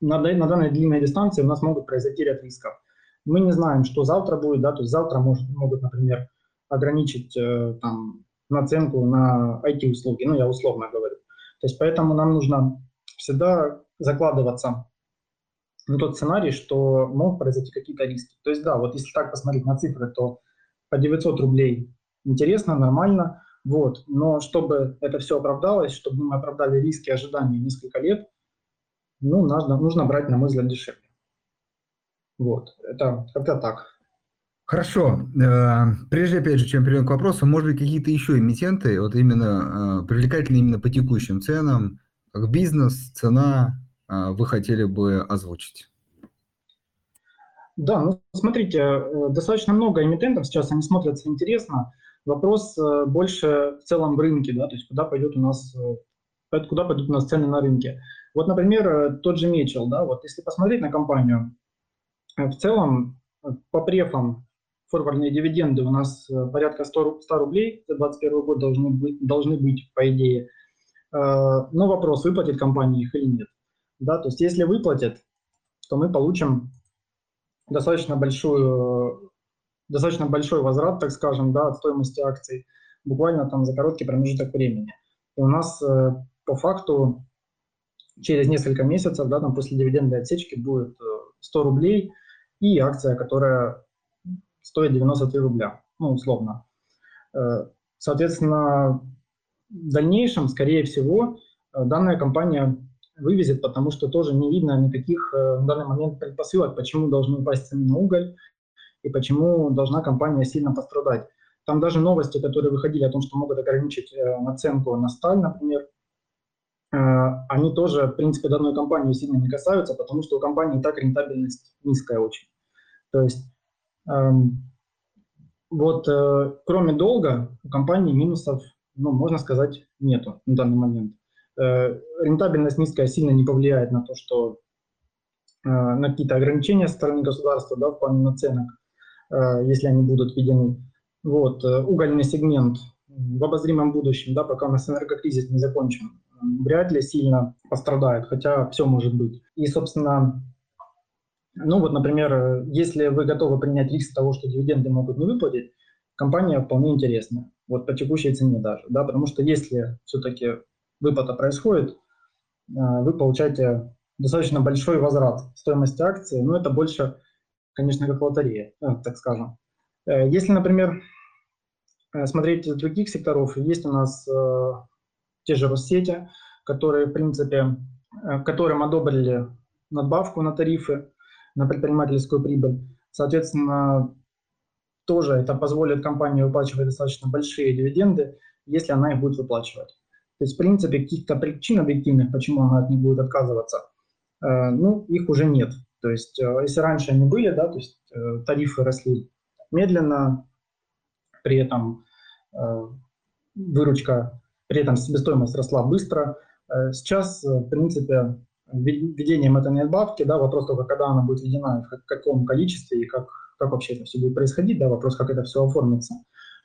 на, данной длинной дистанции у нас могут произойти ряд рисков. Мы не знаем, что завтра будет, да, то есть завтра может, могут, например, ограничить там, наценку на IT-услуги, ну, я условно говорю. То есть поэтому нам нужно всегда закладываться на тот сценарий, что могут произойти какие-то риски. То есть да, вот если так посмотреть на цифры, то по 900 рублей интересно, нормально, вот. Но чтобы это все оправдалось, чтобы мы оправдали риски и ожидания несколько лет, ну, нужно, нужно брать, на мой взгляд, дешевле. Вот, это как-то так. Хорошо. Э, прежде, опять же, чем перейдем к вопросу, может быть, какие-то еще эмитенты, вот именно э, привлекательные именно по текущим ценам, как бизнес, цена, вы хотели бы озвучить? Да, ну смотрите, э, достаточно много эмитентов сейчас, они смотрятся интересно. Вопрос э, больше в целом в рынке, да, то есть куда пойдет у нас, э, куда пойдут у нас цены на рынке. Вот, например, тот же Мечел, да, вот если посмотреть на компанию, в целом по префам форвардные дивиденды у нас порядка 100, 100 рублей за 2021 год должны быть, должны быть, по идее. Но вопрос, выплатит компания их или нет. Да, то есть если выплатят, то мы получим достаточно большую, достаточно большой возврат, так скажем, да, от стоимости акций, буквально там за короткий промежуток времени. И у нас э, по факту через несколько месяцев, да, там после дивидендной отсечки будет 100 э, рублей и акция, которая стоит 93 рубля, ну, условно. Э, соответственно, в дальнейшем, скорее всего, данная компания вывезет, потому что тоже не видно никаких э, в данный момент предпосылок, почему должны упасть цены на уголь и почему должна компания сильно пострадать. Там даже новости, которые выходили о том, что могут ограничить э, наценку на сталь, например, э, они тоже, в принципе, данную компанию сильно не касаются, потому что у компании и так рентабельность низкая очень. То есть эм, вот кроме долга у компании минусов, ну, можно сказать, нету на данный момент. Э, рентабельность низкая сильно не повлияет на то, что э, на какие-то ограничения со стороны государства да, в плане наценок, э, если они будут введены. Вот, угольный сегмент в обозримом будущем, да, пока у нас энергокризис не закончен, вряд ли сильно пострадает, хотя все может быть. И, собственно, ну вот, например, если вы готовы принять риск того, что дивиденды могут не выплатить, компания вполне интересная, вот по текущей цене даже, да, потому что если все-таки выплата происходит, э, вы получаете достаточно большой возврат стоимости акции, но это больше, конечно, как лотерея, э, так скажем. Э, если, например, смотреть из других секторов, есть у нас те же Россети, которые, в принципе, которым одобрили надбавку на тарифы, на предпринимательскую прибыль. Соответственно, тоже это позволит компании выплачивать достаточно большие дивиденды, если она их будет выплачивать. То есть, в принципе, каких-то причин объективных, почему она от них будет отказываться, э, ну, их уже нет. То есть, э, если раньше они были, да, то есть э, тарифы росли медленно, при этом выручка, при этом себестоимость росла быстро. Сейчас, в принципе, введением этой надбавки, да, вопрос только, когда она будет введена, в каком количестве и как, как вообще это все будет происходить, да, вопрос, как это все оформится.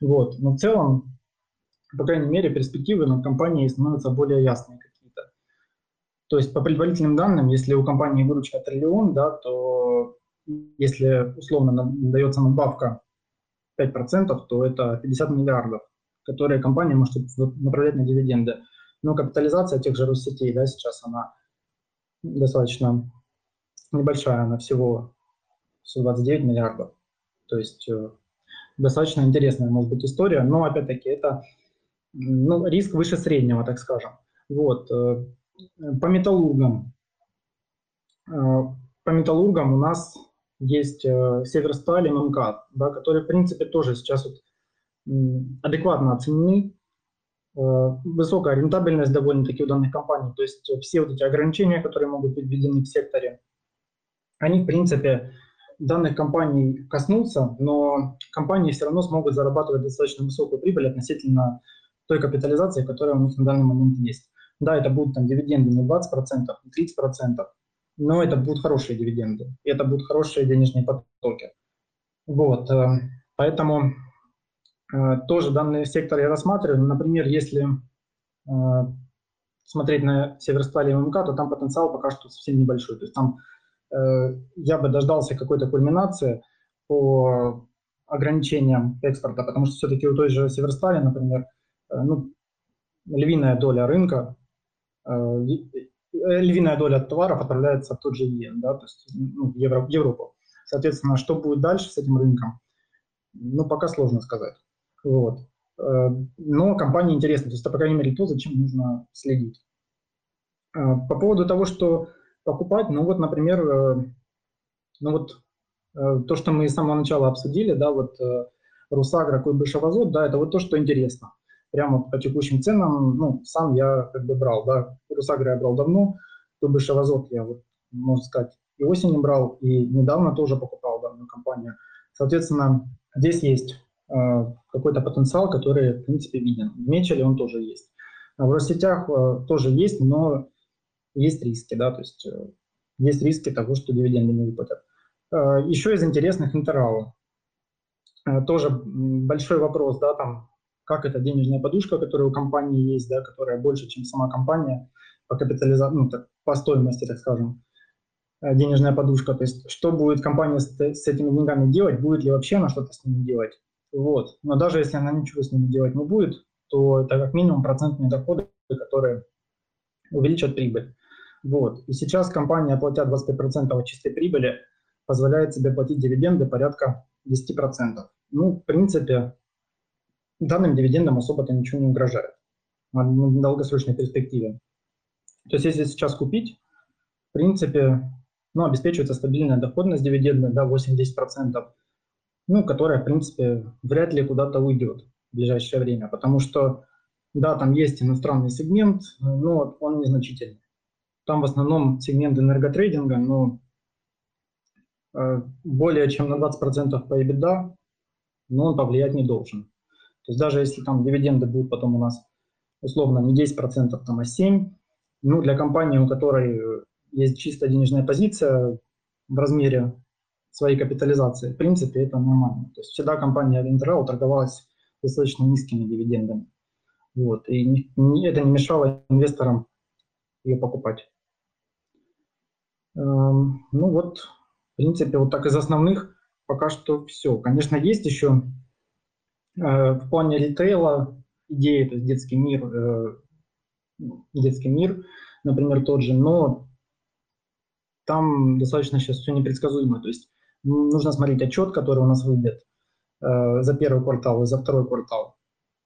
Вот. Но в целом по крайней мере, перспективы над компанией становятся более ясные какие-то. То есть по предварительным данным, если у компании выручка триллион, да, то если условно дается надбавка 5%, то это 50 миллиардов, которые компания может направлять на дивиденды. Но капитализация тех же Россетей, да, сейчас она достаточно небольшая, она всего 129 миллиардов. То есть э, достаточно интересная может быть история, но опять-таки это ну, риск выше среднего, так скажем. Вот. Э, по металлургам. Э, по металлургам у нас есть Северсталь и ММК, да, которые, в принципе, тоже сейчас вот адекватно оценены. Высокая рентабельность довольно-таки у данных компаний. То есть все вот эти ограничения, которые могут быть введены в секторе, они, в принципе, данных компаний коснутся, но компании все равно смогут зарабатывать достаточно высокую прибыль относительно той капитализации, которая у них на данный момент есть. Да, это будут там дивиденды не 20%, не 30%, но это будут хорошие дивиденды, и это будут хорошие денежные потоки. Вот, э, поэтому э, тоже данный сектор я рассматриваю. Например, если э, смотреть на Северсталь и ММК, то там потенциал пока что совсем небольшой. То есть там Э, я бы дождался какой-то кульминации по ограничениям экспорта, потому что все-таки у той же Северстали, например, ну, львиная доля рынка, э, львиная доля товаров отправляется в тот же ЕН, да, то есть ну, в, Евро, в Европу. Соответственно, что будет дальше с этим рынком, ну, пока сложно сказать. Вот. Но компания интересна, то есть это, по крайней мере, то, зачем нужно следить. По поводу того, что покупать. Ну вот, например, э, ну вот э, то, что мы с самого начала обсудили, да, вот э, Русагра, Койбышевозот, да, это вот то, что интересно. Прямо по текущим ценам, ну, сам я как бы брал, да, Русагра я брал давно, Койбышевозот я, вот, можно сказать, и осенью брал, и недавно тоже покупал данную компанию. Соответственно, здесь есть э, какой-то потенциал, который, в принципе, виден. В Мечеле он тоже есть. В Россетях э, тоже есть, но есть риски, да, то есть э, есть риски того, что дивиденды не выплатят. Э, Еще из интересных Интеррау. Э, тоже большой вопрос, да, там, как эта денежная подушка, которая у компании есть, да, которая больше, чем сама компания по капитализации, ну, так, по стоимости, так скажем, денежная подушка. То есть, что будет компания с, с этими деньгами делать, будет ли вообще она что-то с ними делать. Вот. Но даже если она ничего с ними делать не будет, то это как минимум процентные доходы, которые увеличат прибыль. Вот. И сейчас компания, платя 25% чистой прибыли, позволяет себе платить дивиденды порядка 10%. Ну, в принципе, данным дивидендам особо-то ничего не угрожает в долгосрочной перспективе. То есть если сейчас купить, в принципе, ну, обеспечивается стабильная доходность дивиденда, да, 8-10%, ну, которая, в принципе, вряд ли куда-то уйдет в ближайшее время, потому что, да, там есть иностранный сегмент, но он незначительный. Там в основном сегмент энерготрейдинга, но э, более чем на 20% по EBITDA, но он повлиять не должен. То есть даже если там дивиденды будут потом у нас условно не 10%, там, а 7%, ну, для компании, у которой есть чисто денежная позиция в размере своей капитализации, в принципе, это нормально. То есть всегда компания Interrail торговалась достаточно низкими дивидендами. Вот, и не, это не мешало инвесторам ее покупать. Эм, ну вот, в принципе, вот так из основных пока что все. Конечно, есть еще в плане ритейла идеи, то есть детский мир, э, детский мир, например, тот же, но там достаточно сейчас все непредсказуемо. То есть нужно смотреть отчет, который у нас выйдет э, за первый квартал и за второй квартал,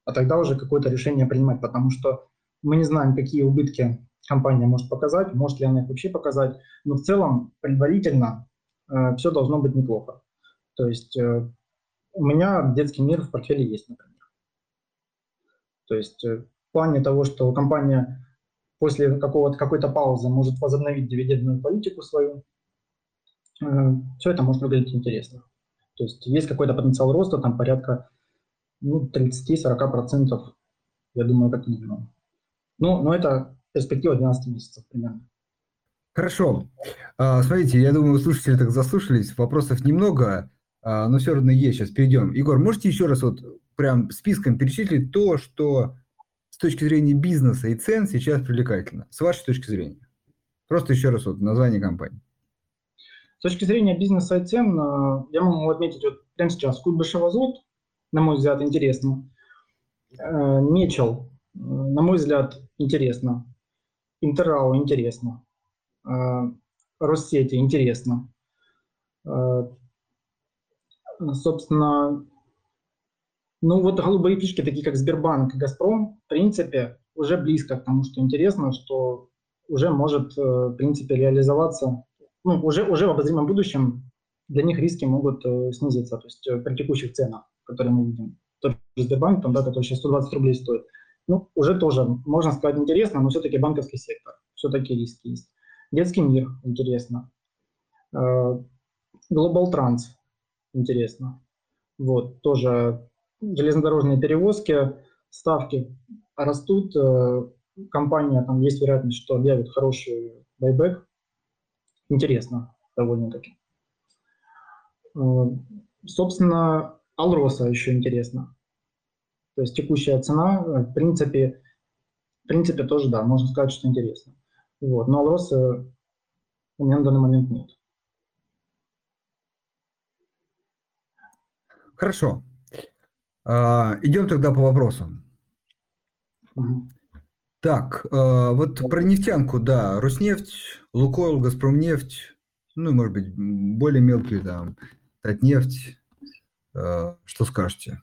а тогда уже какое-то решение принимать, потому что мы не знаем, какие убытки компания может показать, может ли она их вообще показать, но в целом предварительно э, все должно быть неплохо. То есть э, у меня детский мир в портфеле есть, например. То есть э, в плане того, что компания после какого-то какой-то паузы может возобновить дивидендную политику свою, э, все это может выглядеть интересно. То есть есть какой-то потенциал роста, там порядка ну, 30-40%, я думаю, как минимум. Ну, но это перспектива 12 месяцев примерно. Хорошо. А, смотрите, я думаю, слушатели так заслушались, вопросов немного, но все равно есть. Сейчас перейдем. Егор, можете еще раз вот прям списком перечислить то, что с точки зрения бизнеса и цен сейчас привлекательно, с вашей точки зрения? Просто еще раз вот название компании. С точки зрения бизнеса и цен, э, я могу отметить вот прямо сейчас Куйбышев на мой взгляд, интересно. Э, Мечел, э, на мой взгляд, интересно. Интеррау интересно. Россети интересно. Собственно, ну вот голубые фишки, такие как Сбербанк и Газпром, в принципе, уже близко к тому, что интересно, что уже может, в принципе, реализоваться ну, уже, уже в обозримом будущем для них риски могут э, снизиться, то есть э, при текущих ценах, которые мы видим. Тот же Сбербанк, там, да, который сейчас 120 рублей стоит, ну, уже тоже, можно сказать, интересно, но все-таки банковский сектор, все-таки риски есть. Детский мир интересно. Э, Global Trans интересно. Вот, тоже железнодорожные перевозки, ставки растут, э, компания, там есть вероятность, что объявит хороший байбек, интересно довольно-таки. Э, собственно, Алроса еще интересно. То есть текущая цена, э, в принципе, в принципе тоже, да, можно сказать, что интересно. Вот. Но Алроса у меня на данный момент нет. Хорошо. А, идем тогда по вопросам. Так, э, вот про нефтянку, да, Роснефть, Лукойл, Газпромнефть, ну, может быть, более мелкие там, Татнефть. Э, что скажете?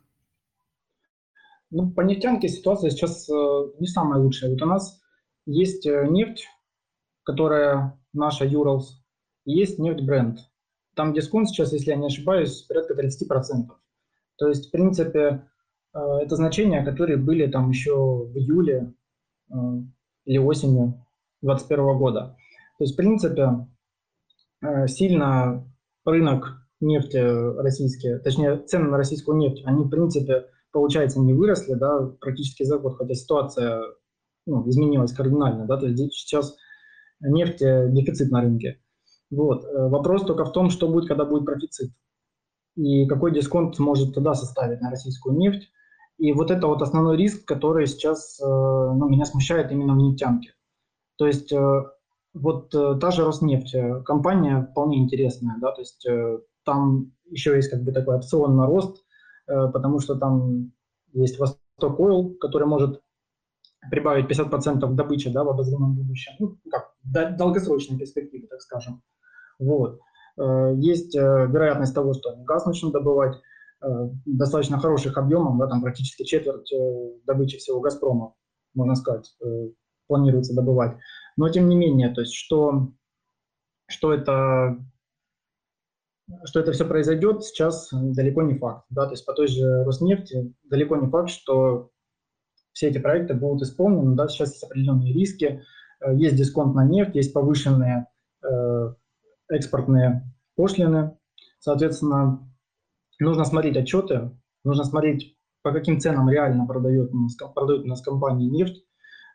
Ну, по нефтянке ситуация сейчас э, не самая лучшая. Вот у нас есть нефть, которая наша Юралс, и есть нефть бренд. Там дисконт сейчас, если я не ошибаюсь, порядка 30%. То есть, в принципе, это значения, которые были там еще в июле Э, или осенью 2021 года. То есть, в принципе, э, сильно рынок нефти российский, точнее, цены на российскую нефть, они, в принципе, получается, не выросли, да, практически за год, хотя ситуация ну, изменилась кардинально, да, то есть сейчас нефть дефицит на рынке. Вот. Э, вопрос только в том, что будет, когда будет профицит. И какой дисконт может тогда составить на российскую нефть. И вот это вот основной риск, который сейчас э, ну, меня смущает именно в нефтянке. То есть э, вот э, та же Роснефть, компания вполне интересная, да, то есть там еще есть как бы такой опционный рост, потому что там есть Восток Ойл, который может прибавить 50% добычи да, в обозримом будущем, ну, как долгосрочной перспективе, так скажем. Вот. Есть вероятность того, что они газ начнут добывать, Э, достаточно хороших объемов, да, там практически четверть э, добычи всего «Газпрома», можно сказать, э, планируется добывать. Но тем не менее, то есть что, что, это, что это все произойдет, сейчас далеко не факт. Да? То есть по той же Роснефти далеко не факт, что все эти проекты будут исполнены. Да? Сейчас есть определенные риски, есть дисконт на нефть, есть повышенные э, экспортные пошлины. Соответственно, нужно смотреть отчеты, нужно смотреть, по каким ценам реально продают, продают у нас компании нефть,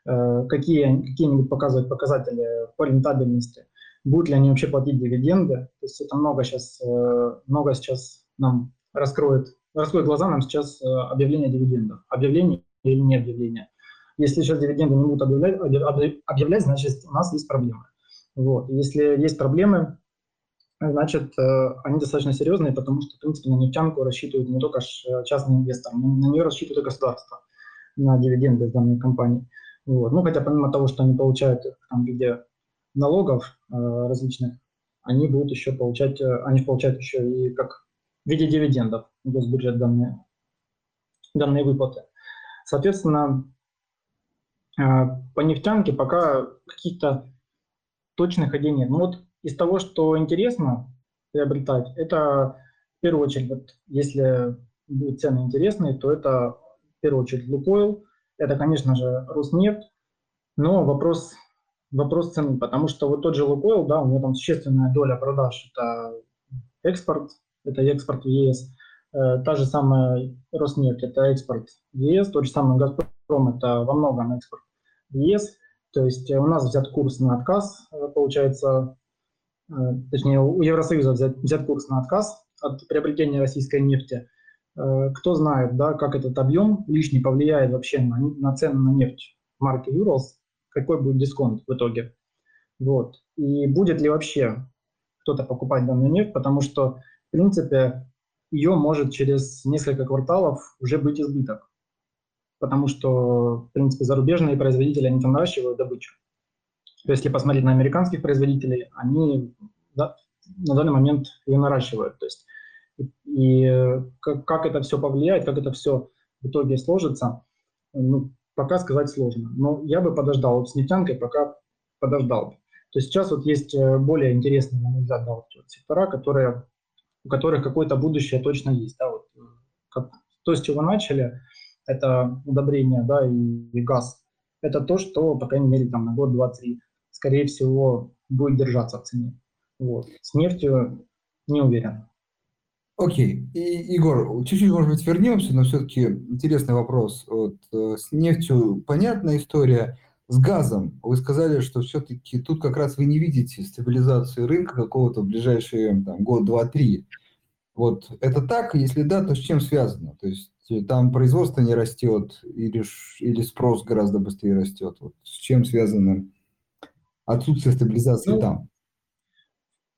э, какие, какие-нибудь показывать показатели по рентабельности, будут ли они вообще платить дивиденды. То есть это много сейчас, э, много сейчас нам раскроет, раскроет глаза нам сейчас э, объявление дивидендов. Объявление или не объявление. Если сейчас дивиденды не будут объявлять, объявлять значит у нас есть проблемы. Вот. Если есть проблемы, значит, э, они достаточно серьезные, потому что, в принципе, на нефтянку рассчитывают не только э, частные инвесторы, на нее рассчитывают и государство, на дивиденды из данной компании. Вот. Ну, хотя помимо того, что они получают там, в виде налогов э, различных, они будут еще получать, э, они получают еще и как в виде дивидендов госбюджет данные, данные выплаты. Соответственно, э, по нефтянке пока каких-то точных идей нет. Ну вот из того, что интересно приобретать, это в первую очередь, вот, если будут цены интересные, то это в первую очередь Лукойл, это, конечно же, Роснефть, но вопрос, вопрос цены, потому что вот тот же Лукойл, да, у него там существенная доля продаж, это экспорт, это экспорт в ЕС, э, та же самая Роснефть, это экспорт в ЕС, тот же самый Газпром, это во многом экспорт в ЕС, то есть у нас взят курс на отказ, э, получается, точнее, у Евросоюза взять, взять курс на отказ от приобретения российской нефти. Э, кто знает, да, как этот объем лишний повлияет вообще на, на цены на нефть марки Urals, какой будет дисконт в итоге. Вот. И будет ли вообще кто-то покупать данную нефть, потому что, в принципе, ее может через несколько кварталов уже быть избыток. Потому что, в принципе, зарубежные производители, они там наращивают добычу. То есть, если посмотреть на американских производителей, они да, на данный момент ее наращивают. То есть, и, и как, как это все повлияет, как это все в итоге сложится, ну, пока сказать сложно. Но я бы подождал вот с нефтянкой, пока подождал. То есть сейчас вот есть э, более интересные, на мой взгляд, да, вот, сектора, которые, у которых какое-то будущее точно есть. Да, вот, э, как, то, с чего начали, это удобрение да, и, и газ. Это то, что, по крайней мере, там, на год, два, три, скорее всего, будет держаться в цене. Вот. С нефтью не уверен. Окей. И, Егор, чуть-чуть, может быть, вернемся, но все-таки интересный вопрос. Вот, э, с нефтью понятная история. С газом вы сказали, что все-таки тут как раз вы не видите стабилизацию рынка какого-то в ближайшие там, год, два, три. Вот это так? Если да, то с чем связано? То есть э, там производство не растет или, или спрос гораздо быстрее растет? Вот с чем связано отсутствие стабилизации ну, там?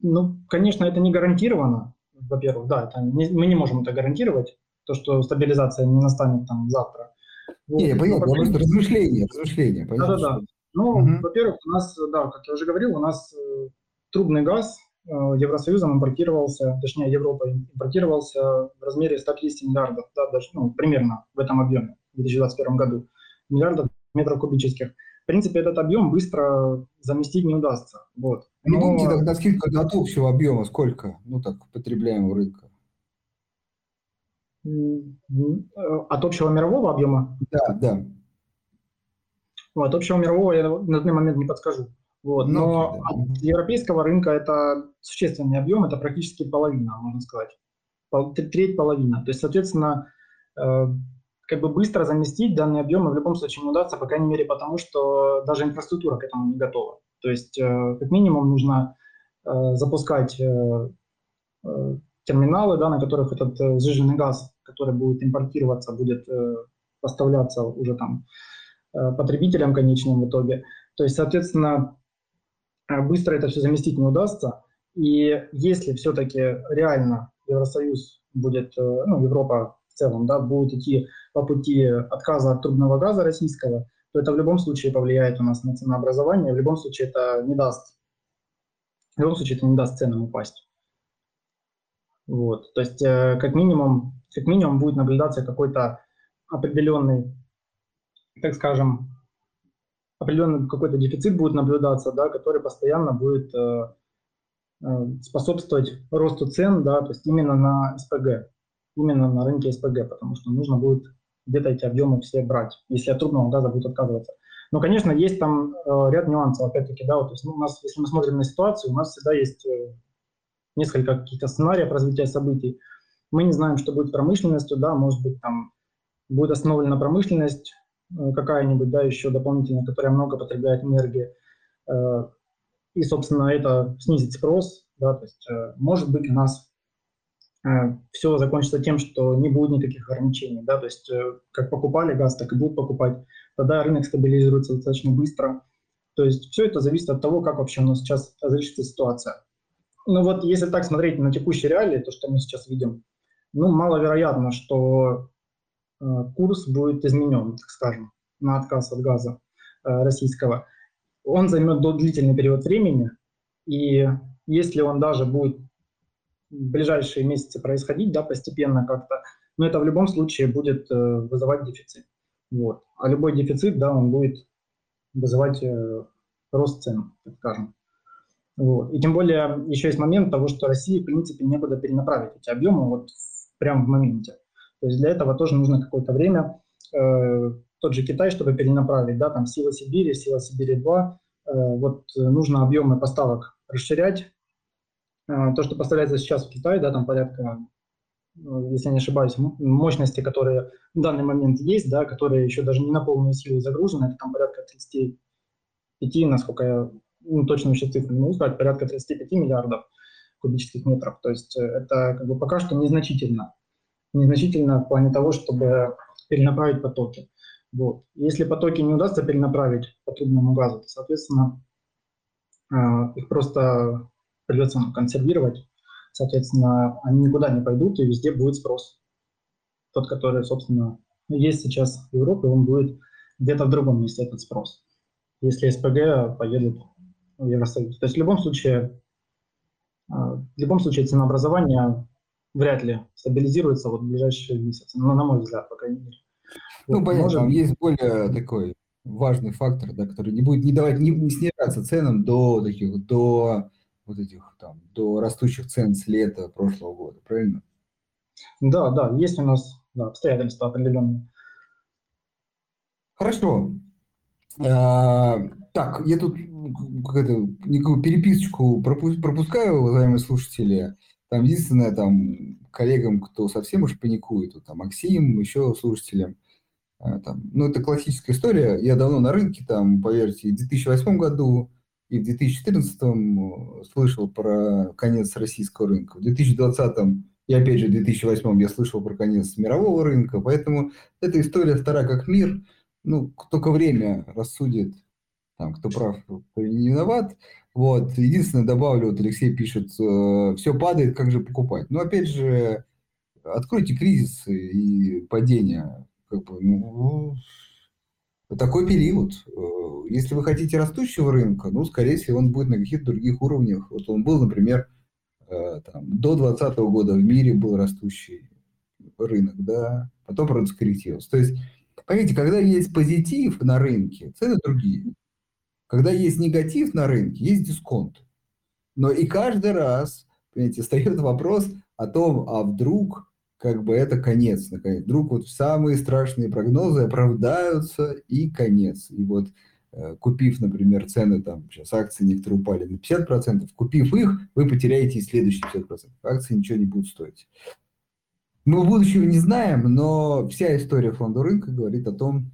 Ну, конечно, это не гарантировано. Во-первых, да, это не, мы не можем это гарантировать, то, что стабилизация не настанет там завтра. Вот. Не, понятно, ну, просто размышления, размышления. Да-да-да. Ну, угу. во-первых, у нас, да, как я уже говорил, у нас э, трубный газ э, Евросоюзом импортировался, точнее, Европой импортировался в размере 150 миллиардов, да, даже, ну, примерно в этом объеме в 2021 году, миллиардов метров кубических. В принципе, этот объем быстро заместить не удастся. Вот. Но... Не помните тогда скидка от общего объема сколько, ну так, потребляемого рынка? От общего мирового объема? Да, да. От общего мирового я на данный момент не подскажу. Вот. Ну, Но да. от европейского рынка это существенный объем, это практически половина, можно сказать. Треть половина. То есть, соответственно, э, как бы быстро заместить данные объемы в любом случае не удастся, по крайней мере, потому что даже инфраструктура к этому не готова. То есть, э, как минимум, нужно э, запускать терминалы, да, на которых этот сжиженный газ который будет импортироваться, будет э, поставляться уже там э, потребителям конечным в итоге. То есть, соответственно, э, быстро это все заместить не удастся. И если все-таки реально Евросоюз будет, ну, Европа в целом, да, будет идти по пути отказа от трубного газа российского, то это в любом случае повлияет у нас на ценообразование, в любом случае это не даст, в любом случае это не даст ценам упасть. Вот, то есть, как минимум, как минимум будет наблюдаться какой-то определенный, так скажем, определенный какой-то дефицит будет наблюдаться, да, который постоянно будет э, э, способствовать росту цен, да, то есть именно на СПГ, именно на рынке СПГ, потому что нужно будет где-то эти объемы все брать, если от трубного газа будет отказываться. Но, конечно, есть там э, ряд нюансов, опять-таки, да, вот, то есть ну, у нас, если мы смотрим на ситуацию, у нас всегда есть э, несколько каких-то сценариев развития событий. Мы не знаем, что будет с промышленностью, да, может быть, там будет остановлена промышленность э, какая-нибудь, да, еще дополнительно, которая много потребляет энергии, э, и, собственно, это снизит спрос, да, то есть, э, может быть, у нас все закончится тем, что не будет никаких ограничений, да, то есть как покупали газ, так и будут покупать, тогда рынок стабилизируется достаточно быстро. То есть все это зависит от того, как вообще у нас сейчас разрешится ситуация. Ну вот если так смотреть на текущие реалии, то, что мы сейчас видим, ну, маловероятно, что э, курс будет изменен, так скажем, на отказ от газа э, российского. Он займет длительный период времени, и если он даже будет ближайшие месяцы происходить, да, постепенно как-то, но это в любом случае будет э, вызывать дефицит. Вот. А любой дефицит, да, он будет вызывать э, рост цен, так скажем. Вот. И тем более еще есть момент того, что России, в принципе, некуда перенаправить эти объемы вот прямо в моменте. То есть для этого тоже нужно какое-то время. Э, тот же Китай, чтобы перенаправить, да, там сила Сибири, сила Сибири-2, э, вот нужно объемы поставок расширять. Э, то, что поставляется сейчас в Китай, да, там порядка, если не ошибаюсь, мощности, которые в данный момент есть, да, которые еще даже не на полную силу загружены, это там порядка 35, насколько я ну, точно еще цифры не могу сказать, порядка 35 миллиардов кубических метров. То есть э, это как бы пока что незначительно. Незначительно в плане того, чтобы перенаправить потоки. Вот. Если потоки не удастся перенаправить по трубному газу, то, соответственно, их просто придется консервировать, соответственно, они никуда не пойдут, и везде будет спрос. Тот, который, собственно, есть сейчас в Европе, он будет где-то в другом месте этот спрос. Если СПГ поедет в Евросоюз. То есть в любом случае, в любом случае ценообразование вряд ли стабилизируется вот в ближайшие месяцы, ну, на мой взгляд, по крайней мере. Ну, вот, понятно, может... там есть более такой важный фактор, да, который не будет не давать, не, не снижаться ценам до таких, до вот этих там, до растущих цен с лета прошлого года, правильно? Да, да, есть у нас да, обстоятельства определенные. Хорошо. А, так, я тут какую-то некую переписочку пропускаю, уважаемые слушатели. Там единственное, там, коллегам, кто совсем уж паникует, вот, там, Максим, еще слушателям, а, там, ну, это классическая история. Я давно на рынке, там, поверьте, в 2008 году и в 2014 э, слышал про конец российского рынка. В 2020 и опять же в 2008 я слышал про конец мирового рынка, поэтому эта история вторая как мир. Ну, только время рассудит, там, кто прав, кто не виноват. Вот. Единственное, добавлю, вот Алексей пишет, э, все падает, как же покупать? Ну, опять же, откройте кризис и падение. Как бы, ну, такой период. Э, если вы хотите растущего рынка, ну, скорее всего, он будет на каких-то других уровнях. Вот он был, например, э, там, до 2020 года в мире был растущий рынок, да, потом, правда, скорректировался. То есть, понимаете, когда есть позитив на рынке, цены другие. Когда есть негатив на рынке, есть дисконт. Но и каждый раз, понимаете, встает вопрос о том, а вдруг как бы это конец, наконец. Вдруг вот самые страшные прогнозы оправдаются и конец. И вот э, купив, например, цены, там, сейчас акции некоторые упали на 50%, купив их, вы потеряете и следующие 50%. Акции ничего не будут стоить. Мы будущего не знаем, но вся история фонда рынка говорит о том,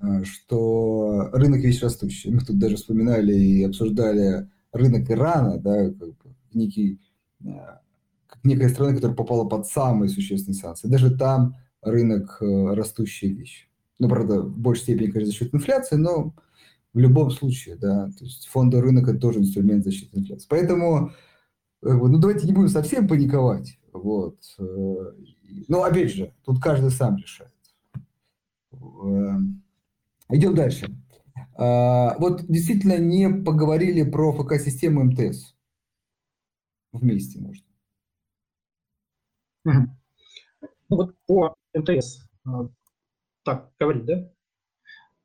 а, что рынок весь растущий. Мы тут даже вспоминали и обсуждали рынок Ирана, да, как некий, а, как некая страна, которая попала под самые существенные санкции. Даже там рынок э, растущая вещь. Ну, правда, в большей степени, конечно, за счет инфляции, но в любом случае, да, то есть фондовый рынок – это тоже инструмент защиты инфляции. Поэтому, ну, давайте не будем совсем паниковать, вот. Э, но, опять же, тут каждый сам решает. Идем дальше. Вот действительно не поговорили про ФК-систему МТС. Вместе, может. Ну, вот по МТС, а, так говорить, да?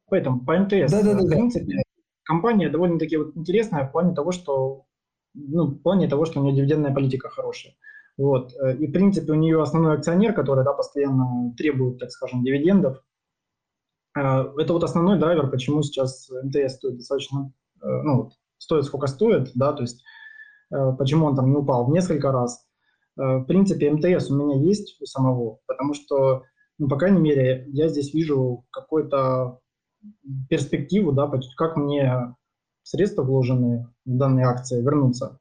Поэтому по МТС, да, да, да, в принципе, да. компания довольно-таки вот интересная в плане того, что ну, в плане того, что у нее дивидендная политика хорошая. Вот. И, в принципе, у нее основной акционер, который да, постоянно требует, так скажем, дивидендов, Э, это вот основной драйвер, почему сейчас МТС стоит достаточно, э, ну, стоит сколько стоит, да, то есть э, почему он там не упал в несколько раз. В принципе, МТС у меня есть у самого, потому что, ну, по крайней мере, я здесь вижу какую-то перспективу, да, как мне средства, вложенные в данные акции, вернутся.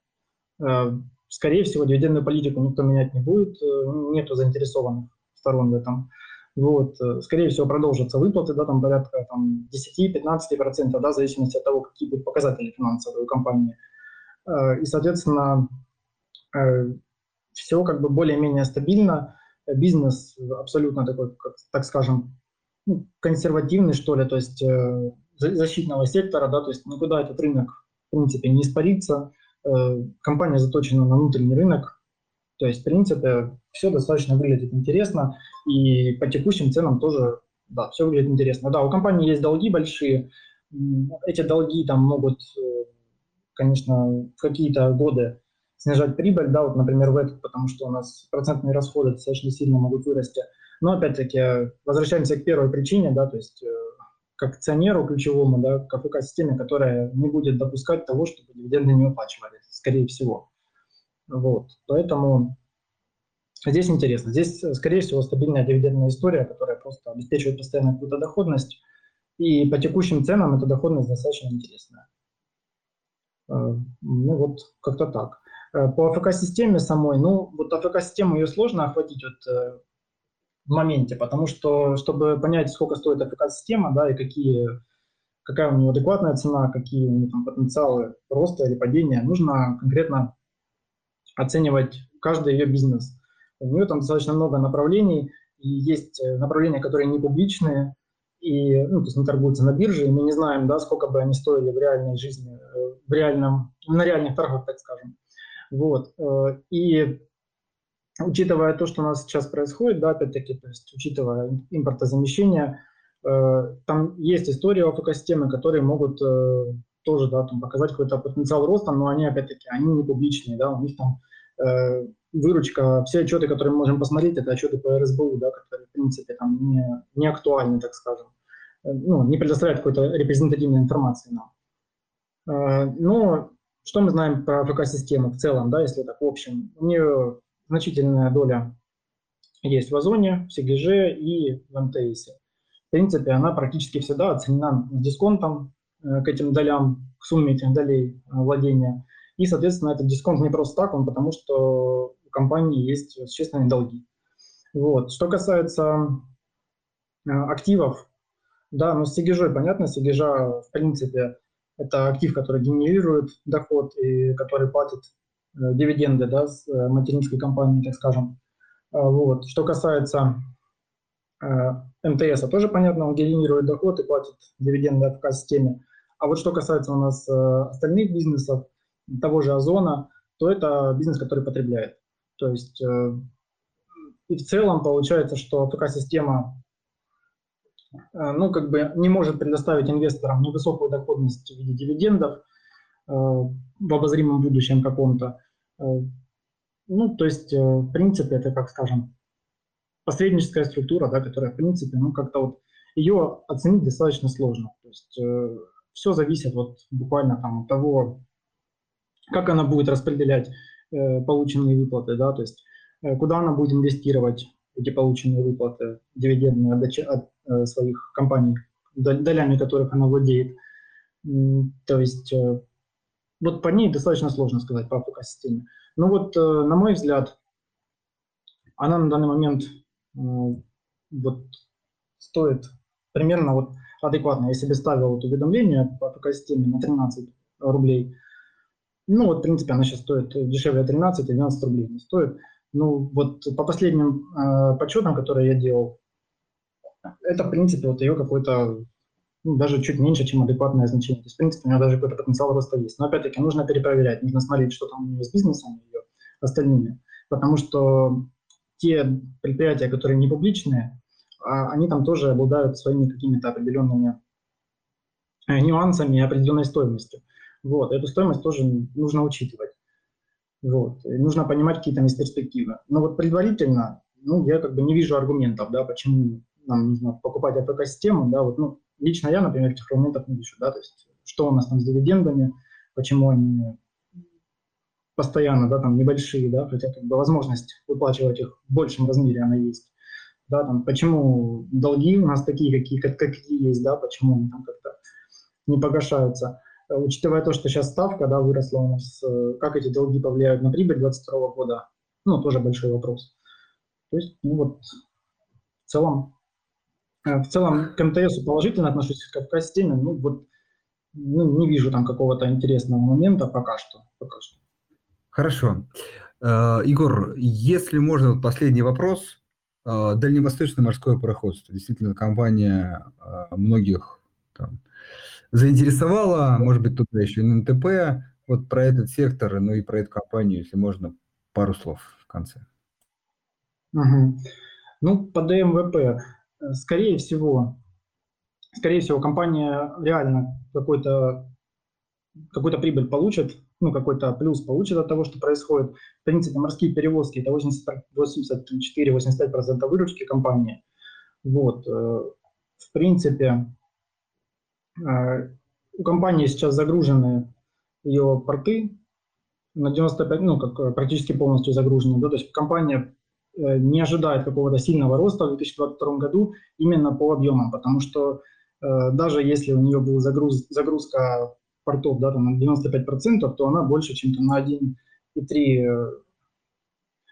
Скорее всего, дивидендную политику никто менять не будет, нету заинтересованных сторон в этом. Вот, э, скорее всего, продолжатся выплаты, да, там порядка там, 10-15%, да, в зависимости от того, какие будут показатели финансовой компании. Э, и, соответственно, э, все как бы более-менее стабильно, бизнес абсолютно такой, как, так скажем, ну, консервативный, что ли, то есть защитного сектора, да, то есть никуда этот рынок, в принципе, не испарится. Компания заточена на внутренний рынок, то есть, в принципе, все достаточно выглядит интересно, и по текущим ценам тоже, да, все выглядит интересно. Да, у компании есть долги большие, эти долги там могут, э, конечно, в какие-то годы снижать прибыль, да, вот, например, в этот, потому что у нас процентные расходы достаточно сильно могут вырасти. Но, опять-таки, возвращаемся к первой причине, да, то есть э, к акционеру ключевому, да, к АФК-системе, которая не будет допускать того, чтобы дивиденды не выплачивались, скорее всего. Вот. Поэтому здесь интересно. Здесь, скорее всего, стабильная дивидендная история, которая просто обеспечивает постоянно какую-то доходность. И по текущим ценам эта доходность достаточно интересная. Э, ну вот, как-то так. Э, по АФК-системе самой, ну вот АФК-систему ее сложно охватить вот, э, в моменте, потому что, чтобы понять, сколько стоит АФК-система, да, и какие какая у нее адекватная цена, какие у нее там потенциалы роста или падения. Нужно конкретно оценивать каждый ее бизнес. У нее там достаточно много направлений, и есть э, направления, которые не публичные, и, ну, то есть не торгуются на бирже, и мы не знаем, да, сколько бы они стоили в реальной жизни, в реальном, на реальных торгах, так скажем. Вот. Э, и учитывая то, что у нас сейчас происходит, да, опять-таки, то есть учитывая импортозамещение, там есть история ОФК-системы, которые могут тоже да, там, показать какой-то потенциал роста, но они, опять-таки, они не публичные, да, у них там э, выручка, все отчеты, которые мы можем посмотреть, это отчеты по РСБУ, да, которые, в принципе, там не, не актуальны, так скажем, э, ну, не предоставляют какой-то репрезентативной информации нам. Э, но что мы знаем про АФК-систему в целом, да, если так в общем? У нее значительная доля есть в Озоне, в СИГЖ и в МТС. В принципе, она практически всегда оценена дисконтом, Э, к этим долям, к сумме этих долей э, владения. И, соответственно, этот дисконт не просто так, он потому что у компании есть существенные долги. Вот. Что касается э, активов, да, ну с Сигежой понятно, Сигежа, в принципе, это актив, который генерирует доход и который платит э, дивиденды да, с э, материнской компании, так скажем. Э, вот. Что касается э, МТС, тоже понятно, он генерирует доход и платит дивиденды от системе. А вот что касается у нас остальных бизнесов, того же Озона, то это бизнес, который потребляет. То есть и в целом получается, что такая система э, ну, как бы не может предоставить инвесторам невысокую доходность в виде дивидендов в обозримом будущем каком-то. Ну, то есть, в принципе, это, как скажем, посредническая структура, да, которая, в принципе, ну, как-то вот ее оценить достаточно сложно. То есть все зависит вот буквально там от того, как она будет распределять э, полученные выплаты, да, то есть э, куда она будет инвестировать эти полученные выплаты дивидендные от, от э, своих компаний, долями которых она владеет. То есть э, вот по ней достаточно сложно сказать по АПК-системе. Но вот, э, на мой взгляд, она на данный момент э, вот стоит примерно вот адекватно. Я себе ставил вот уведомление по такой системе на 13 рублей. Ну, вот, в принципе, она сейчас стоит дешевле 13 и 12 рублей не стоит. Ну, вот по последним э, подсчетам, которые я делал, это, в принципе, вот ее какой-то, ну, даже чуть меньше, чем адекватное значение. То есть, в принципе, у нее даже какой-то потенциал роста есть. Но, опять-таки, нужно перепроверять, нужно смотреть, что там у нее с бизнесом и остальными. Потому что те предприятия, которые не публичные, а они там тоже обладают своими какими-то определенными э, нюансами и определенной стоимостью. Вот, эту стоимость тоже нужно учитывать. Вот, нужно понимать какие-то перспективы. Но вот предварительно, ну, я как бы не вижу аргументов, да, почему нам нужно покупать АПК-систему, да, вот, ну, лично я, например, этих аргументов не вижу, да, то есть что у нас там с дивидендами, почему они постоянно, да, там небольшие, да, хотя как бы возможность выплачивать их в большем размере она есть да, там, почему долги у нас такие, какие, как, какие есть, да, почему они там как-то не погашаются. Э, учитывая то, что сейчас ставка, да, выросла у нас, э, как эти долги повлияют на прибыль 2022 года, ну, тоже большой вопрос. То есть, ну, вот, в целом, э, в целом к МТС положительно отношусь, к системе, ну, вот, ну, не вижу там какого-то интересного момента пока что. Пока что. Хорошо. Егор, если можно, последний вопрос. Дальневосточное морское пароходство. Действительно, компания многих там, заинтересовала, может быть, туда еще и НТП. Вот про этот сектор, ну и про эту компанию, если можно, пару слов в конце. Угу. Ну, по ДМВП, э, скорее всего, скорее всего, компания реально какой-то какую-то прибыль получит, ну, какой-то плюс получит от того, что происходит. В принципе, морские перевозки – это 84-85% выручки компании. Вот. Э, в принципе, у компании сейчас загружены ее порты на 95, ну, как практически полностью загружены. Да? То есть компания э, не ожидает какого-то сильного роста в 2022 году именно по объемам, потому что даже если у нее была загруз, загрузка портов да, там, на 95%, то она больше, чем там, на 1,3, э,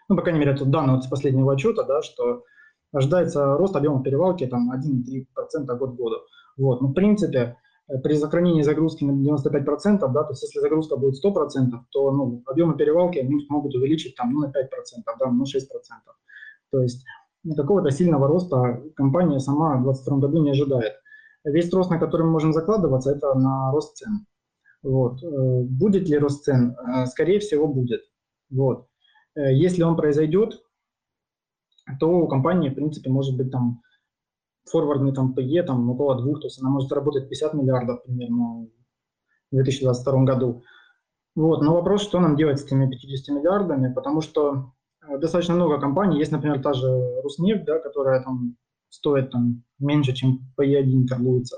ну, по крайней мере, это данные вот с последнего отчета, да, что ожидается рост объема перевалки там 1,3% год к году. Вот. Ну, в принципе, при сохранении загрузки на 95%, да, то есть если загрузка будет 100%, то ну, объемы перевалки они могут увеличить там, ну, на 5%, да, ну, 6%. То есть какого-то сильного роста компания сама в 2022 году не ожидает. Весь рост, на который мы можем закладываться, это на рост цен. Вот. Э, будет ли рост цен? Э, скорее всего, будет. Вот. Э, если он произойдет, то у компании, в принципе, может быть там форвардный там PE там около двух, то есть она может заработать 50 миллиардов примерно в 2022 году. Вот, но вопрос, что нам делать с этими 50 миллиардами, потому что достаточно много компаний, есть, например, та же Руснефть, да, которая там стоит там меньше, чем PE1 торгуется.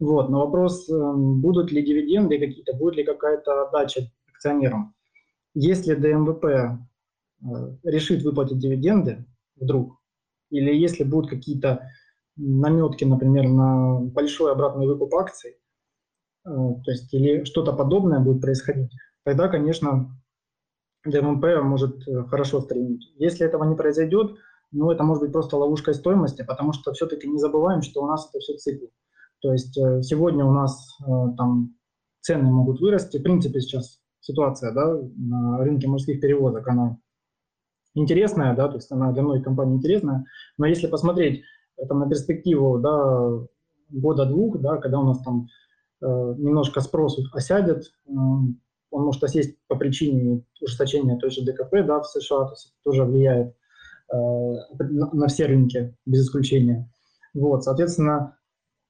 Вот, но вопрос, эм, будут ли дивиденды какие-то, будет ли какая-то отдача акционерам. Если ДМВП э, решит выплатить дивиденды вдруг, или если будут какие-то наметки, например, на большой обратный выкуп акций, э, то есть или что-то подобное будет происходить, тогда, конечно, ДМП может э, хорошо стрельнуть. Если этого не произойдет, ну, это может быть просто ловушкой стоимости, потому что все-таки не забываем, что у нас это все цикл. То есть э, сегодня у нас там цены могут вырасти. В принципе, сейчас ситуация да, на рынке морских перевозок, она интересная, да, то есть она для многих компаний интересная. Но если посмотреть это на перспективу да, года-двух, да, когда у нас там э, немножко спрос осядет, э, он может осесть по причине ужесточения той же ДКП да, в США, то есть это тоже влияет э, на, на все рынки без исключения. Вот, соответственно,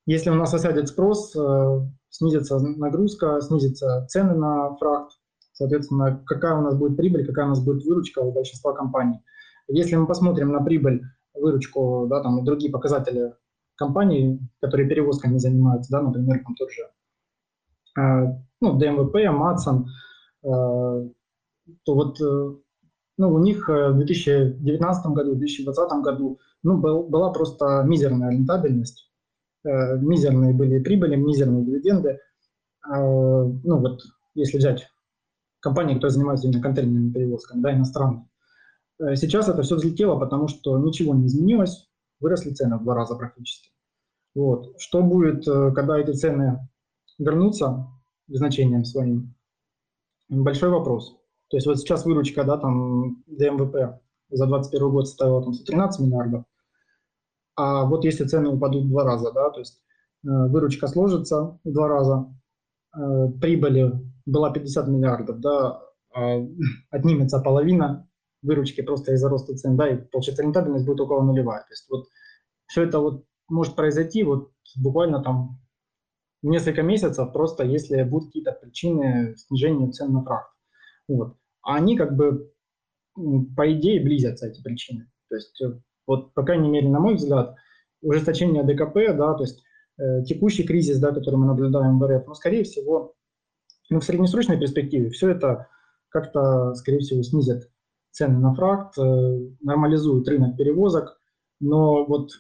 если у нас осядет спрос, э, снизится нагрузка, снизятся цены на фракт, соответственно, какая у нас будет прибыль, какая у нас будет выручка у большинства компаний. Если мы посмотрим на прибыль, выручку, да, там и другие показатели компаний, которые перевозками занимаются, да, например, там тот же э, ну, ДМВП, Матсон, э, то вот ну, у них в 2019 году, в 2020 году ну, был, была просто мизерная рентабельность, Э, мизерные были прибыли, мизерные дивиденды. Э, ну вот, если взять компании, которые занимаются именно контейнерными перевозками, да, иностранные. Э, сейчас это все взлетело, потому что ничего не изменилось, выросли цены в два раза практически. Вот. Что будет, когда эти цены вернутся к значениям своим? Большой вопрос. То есть вот сейчас выручка, да, там ДМВП за 2021 год составила там 113 миллиардов, а вот если цены упадут в два раза, да, то есть э, выручка сложится в два раза, э, прибыли была 50 миллиардов, да, э, отнимется половина выручки просто из-за роста цен, да, и получается рентабельность будет около нулевая. То есть вот все это вот может произойти вот буквально там несколько месяцев, просто если будут какие-то причины снижения цен на фракт. Вот. А они как бы по идее близятся, эти причины. То есть э, вот, по крайней мере, на мой взгляд, ужесточение ДКП, да, то есть э, текущий кризис, да, который мы наблюдаем в РФ, ну, скорее всего, ну, в среднесрочной перспективе все это как-то, скорее всего, снизит цены на фракт, э, нормализует рынок перевозок, но вот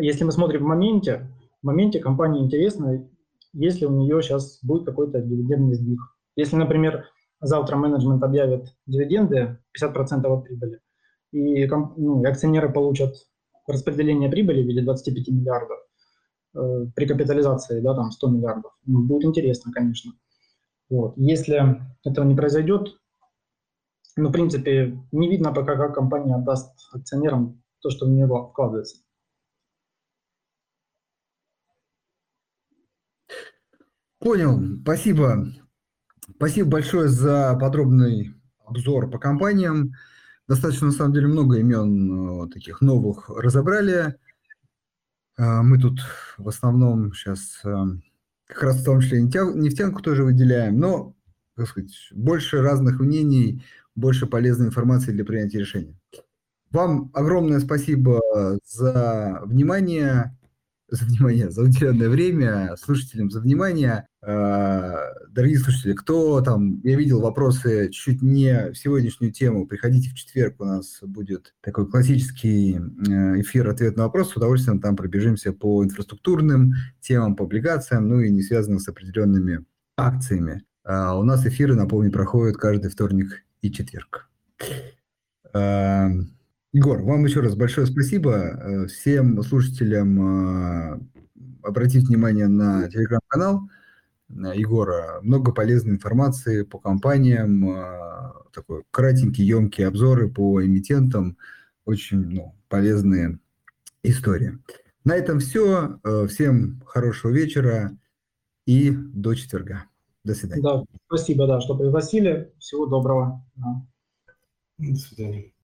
если мы смотрим в моменте, в моменте компания интересна, если у нее сейчас будет какой-то дивидендный сдвиг. Если, например, завтра менеджмент объявит дивиденды 50% от прибыли, и ну, акционеры получат распределение прибыли в виде 25 миллиардов э, при капитализации, да, там 100 миллиардов. Ну, будет интересно, конечно. Вот. Если этого не произойдет, ну, в принципе, не видно пока, как компания отдаст акционерам то, что в нее вкладывается. Понял, спасибо. Спасибо большое за подробный обзор по компаниям. Достаточно, на самом деле, много имен э, таких новых разобрали. Э, мы тут в основном сейчас э, как раз в том числе нефтянку тоже выделяем, но, так сказать, больше разных мнений, больше полезной информации для принятия решения. Вам огромное спасибо за внимание за внимание, за уделенное время, слушателям за внимание. А, дорогие слушатели, кто там, я видел вопросы чуть не в сегодняшнюю тему, приходите в четверг, у нас будет такой классический э, эфир «Ответ на вопрос», с удовольствием там пробежимся по инфраструктурным темам, по облигациям, ну и не связанным с определенными акциями. А, у нас эфиры, напомню, проходят каждый вторник и четверг. Егор, вам еще раз большое спасибо. Э, всем слушателям э, обратить внимание на телеграм-канал Егора. Много полезной информации по компаниям, такой кратенький, емкие обзоры по эмитентам, очень ну, полезные истории. На этом все. Всем хорошего вечера и до четверга. До свидания. Да, спасибо, да, что пригласили. Всего доброго. До свидания.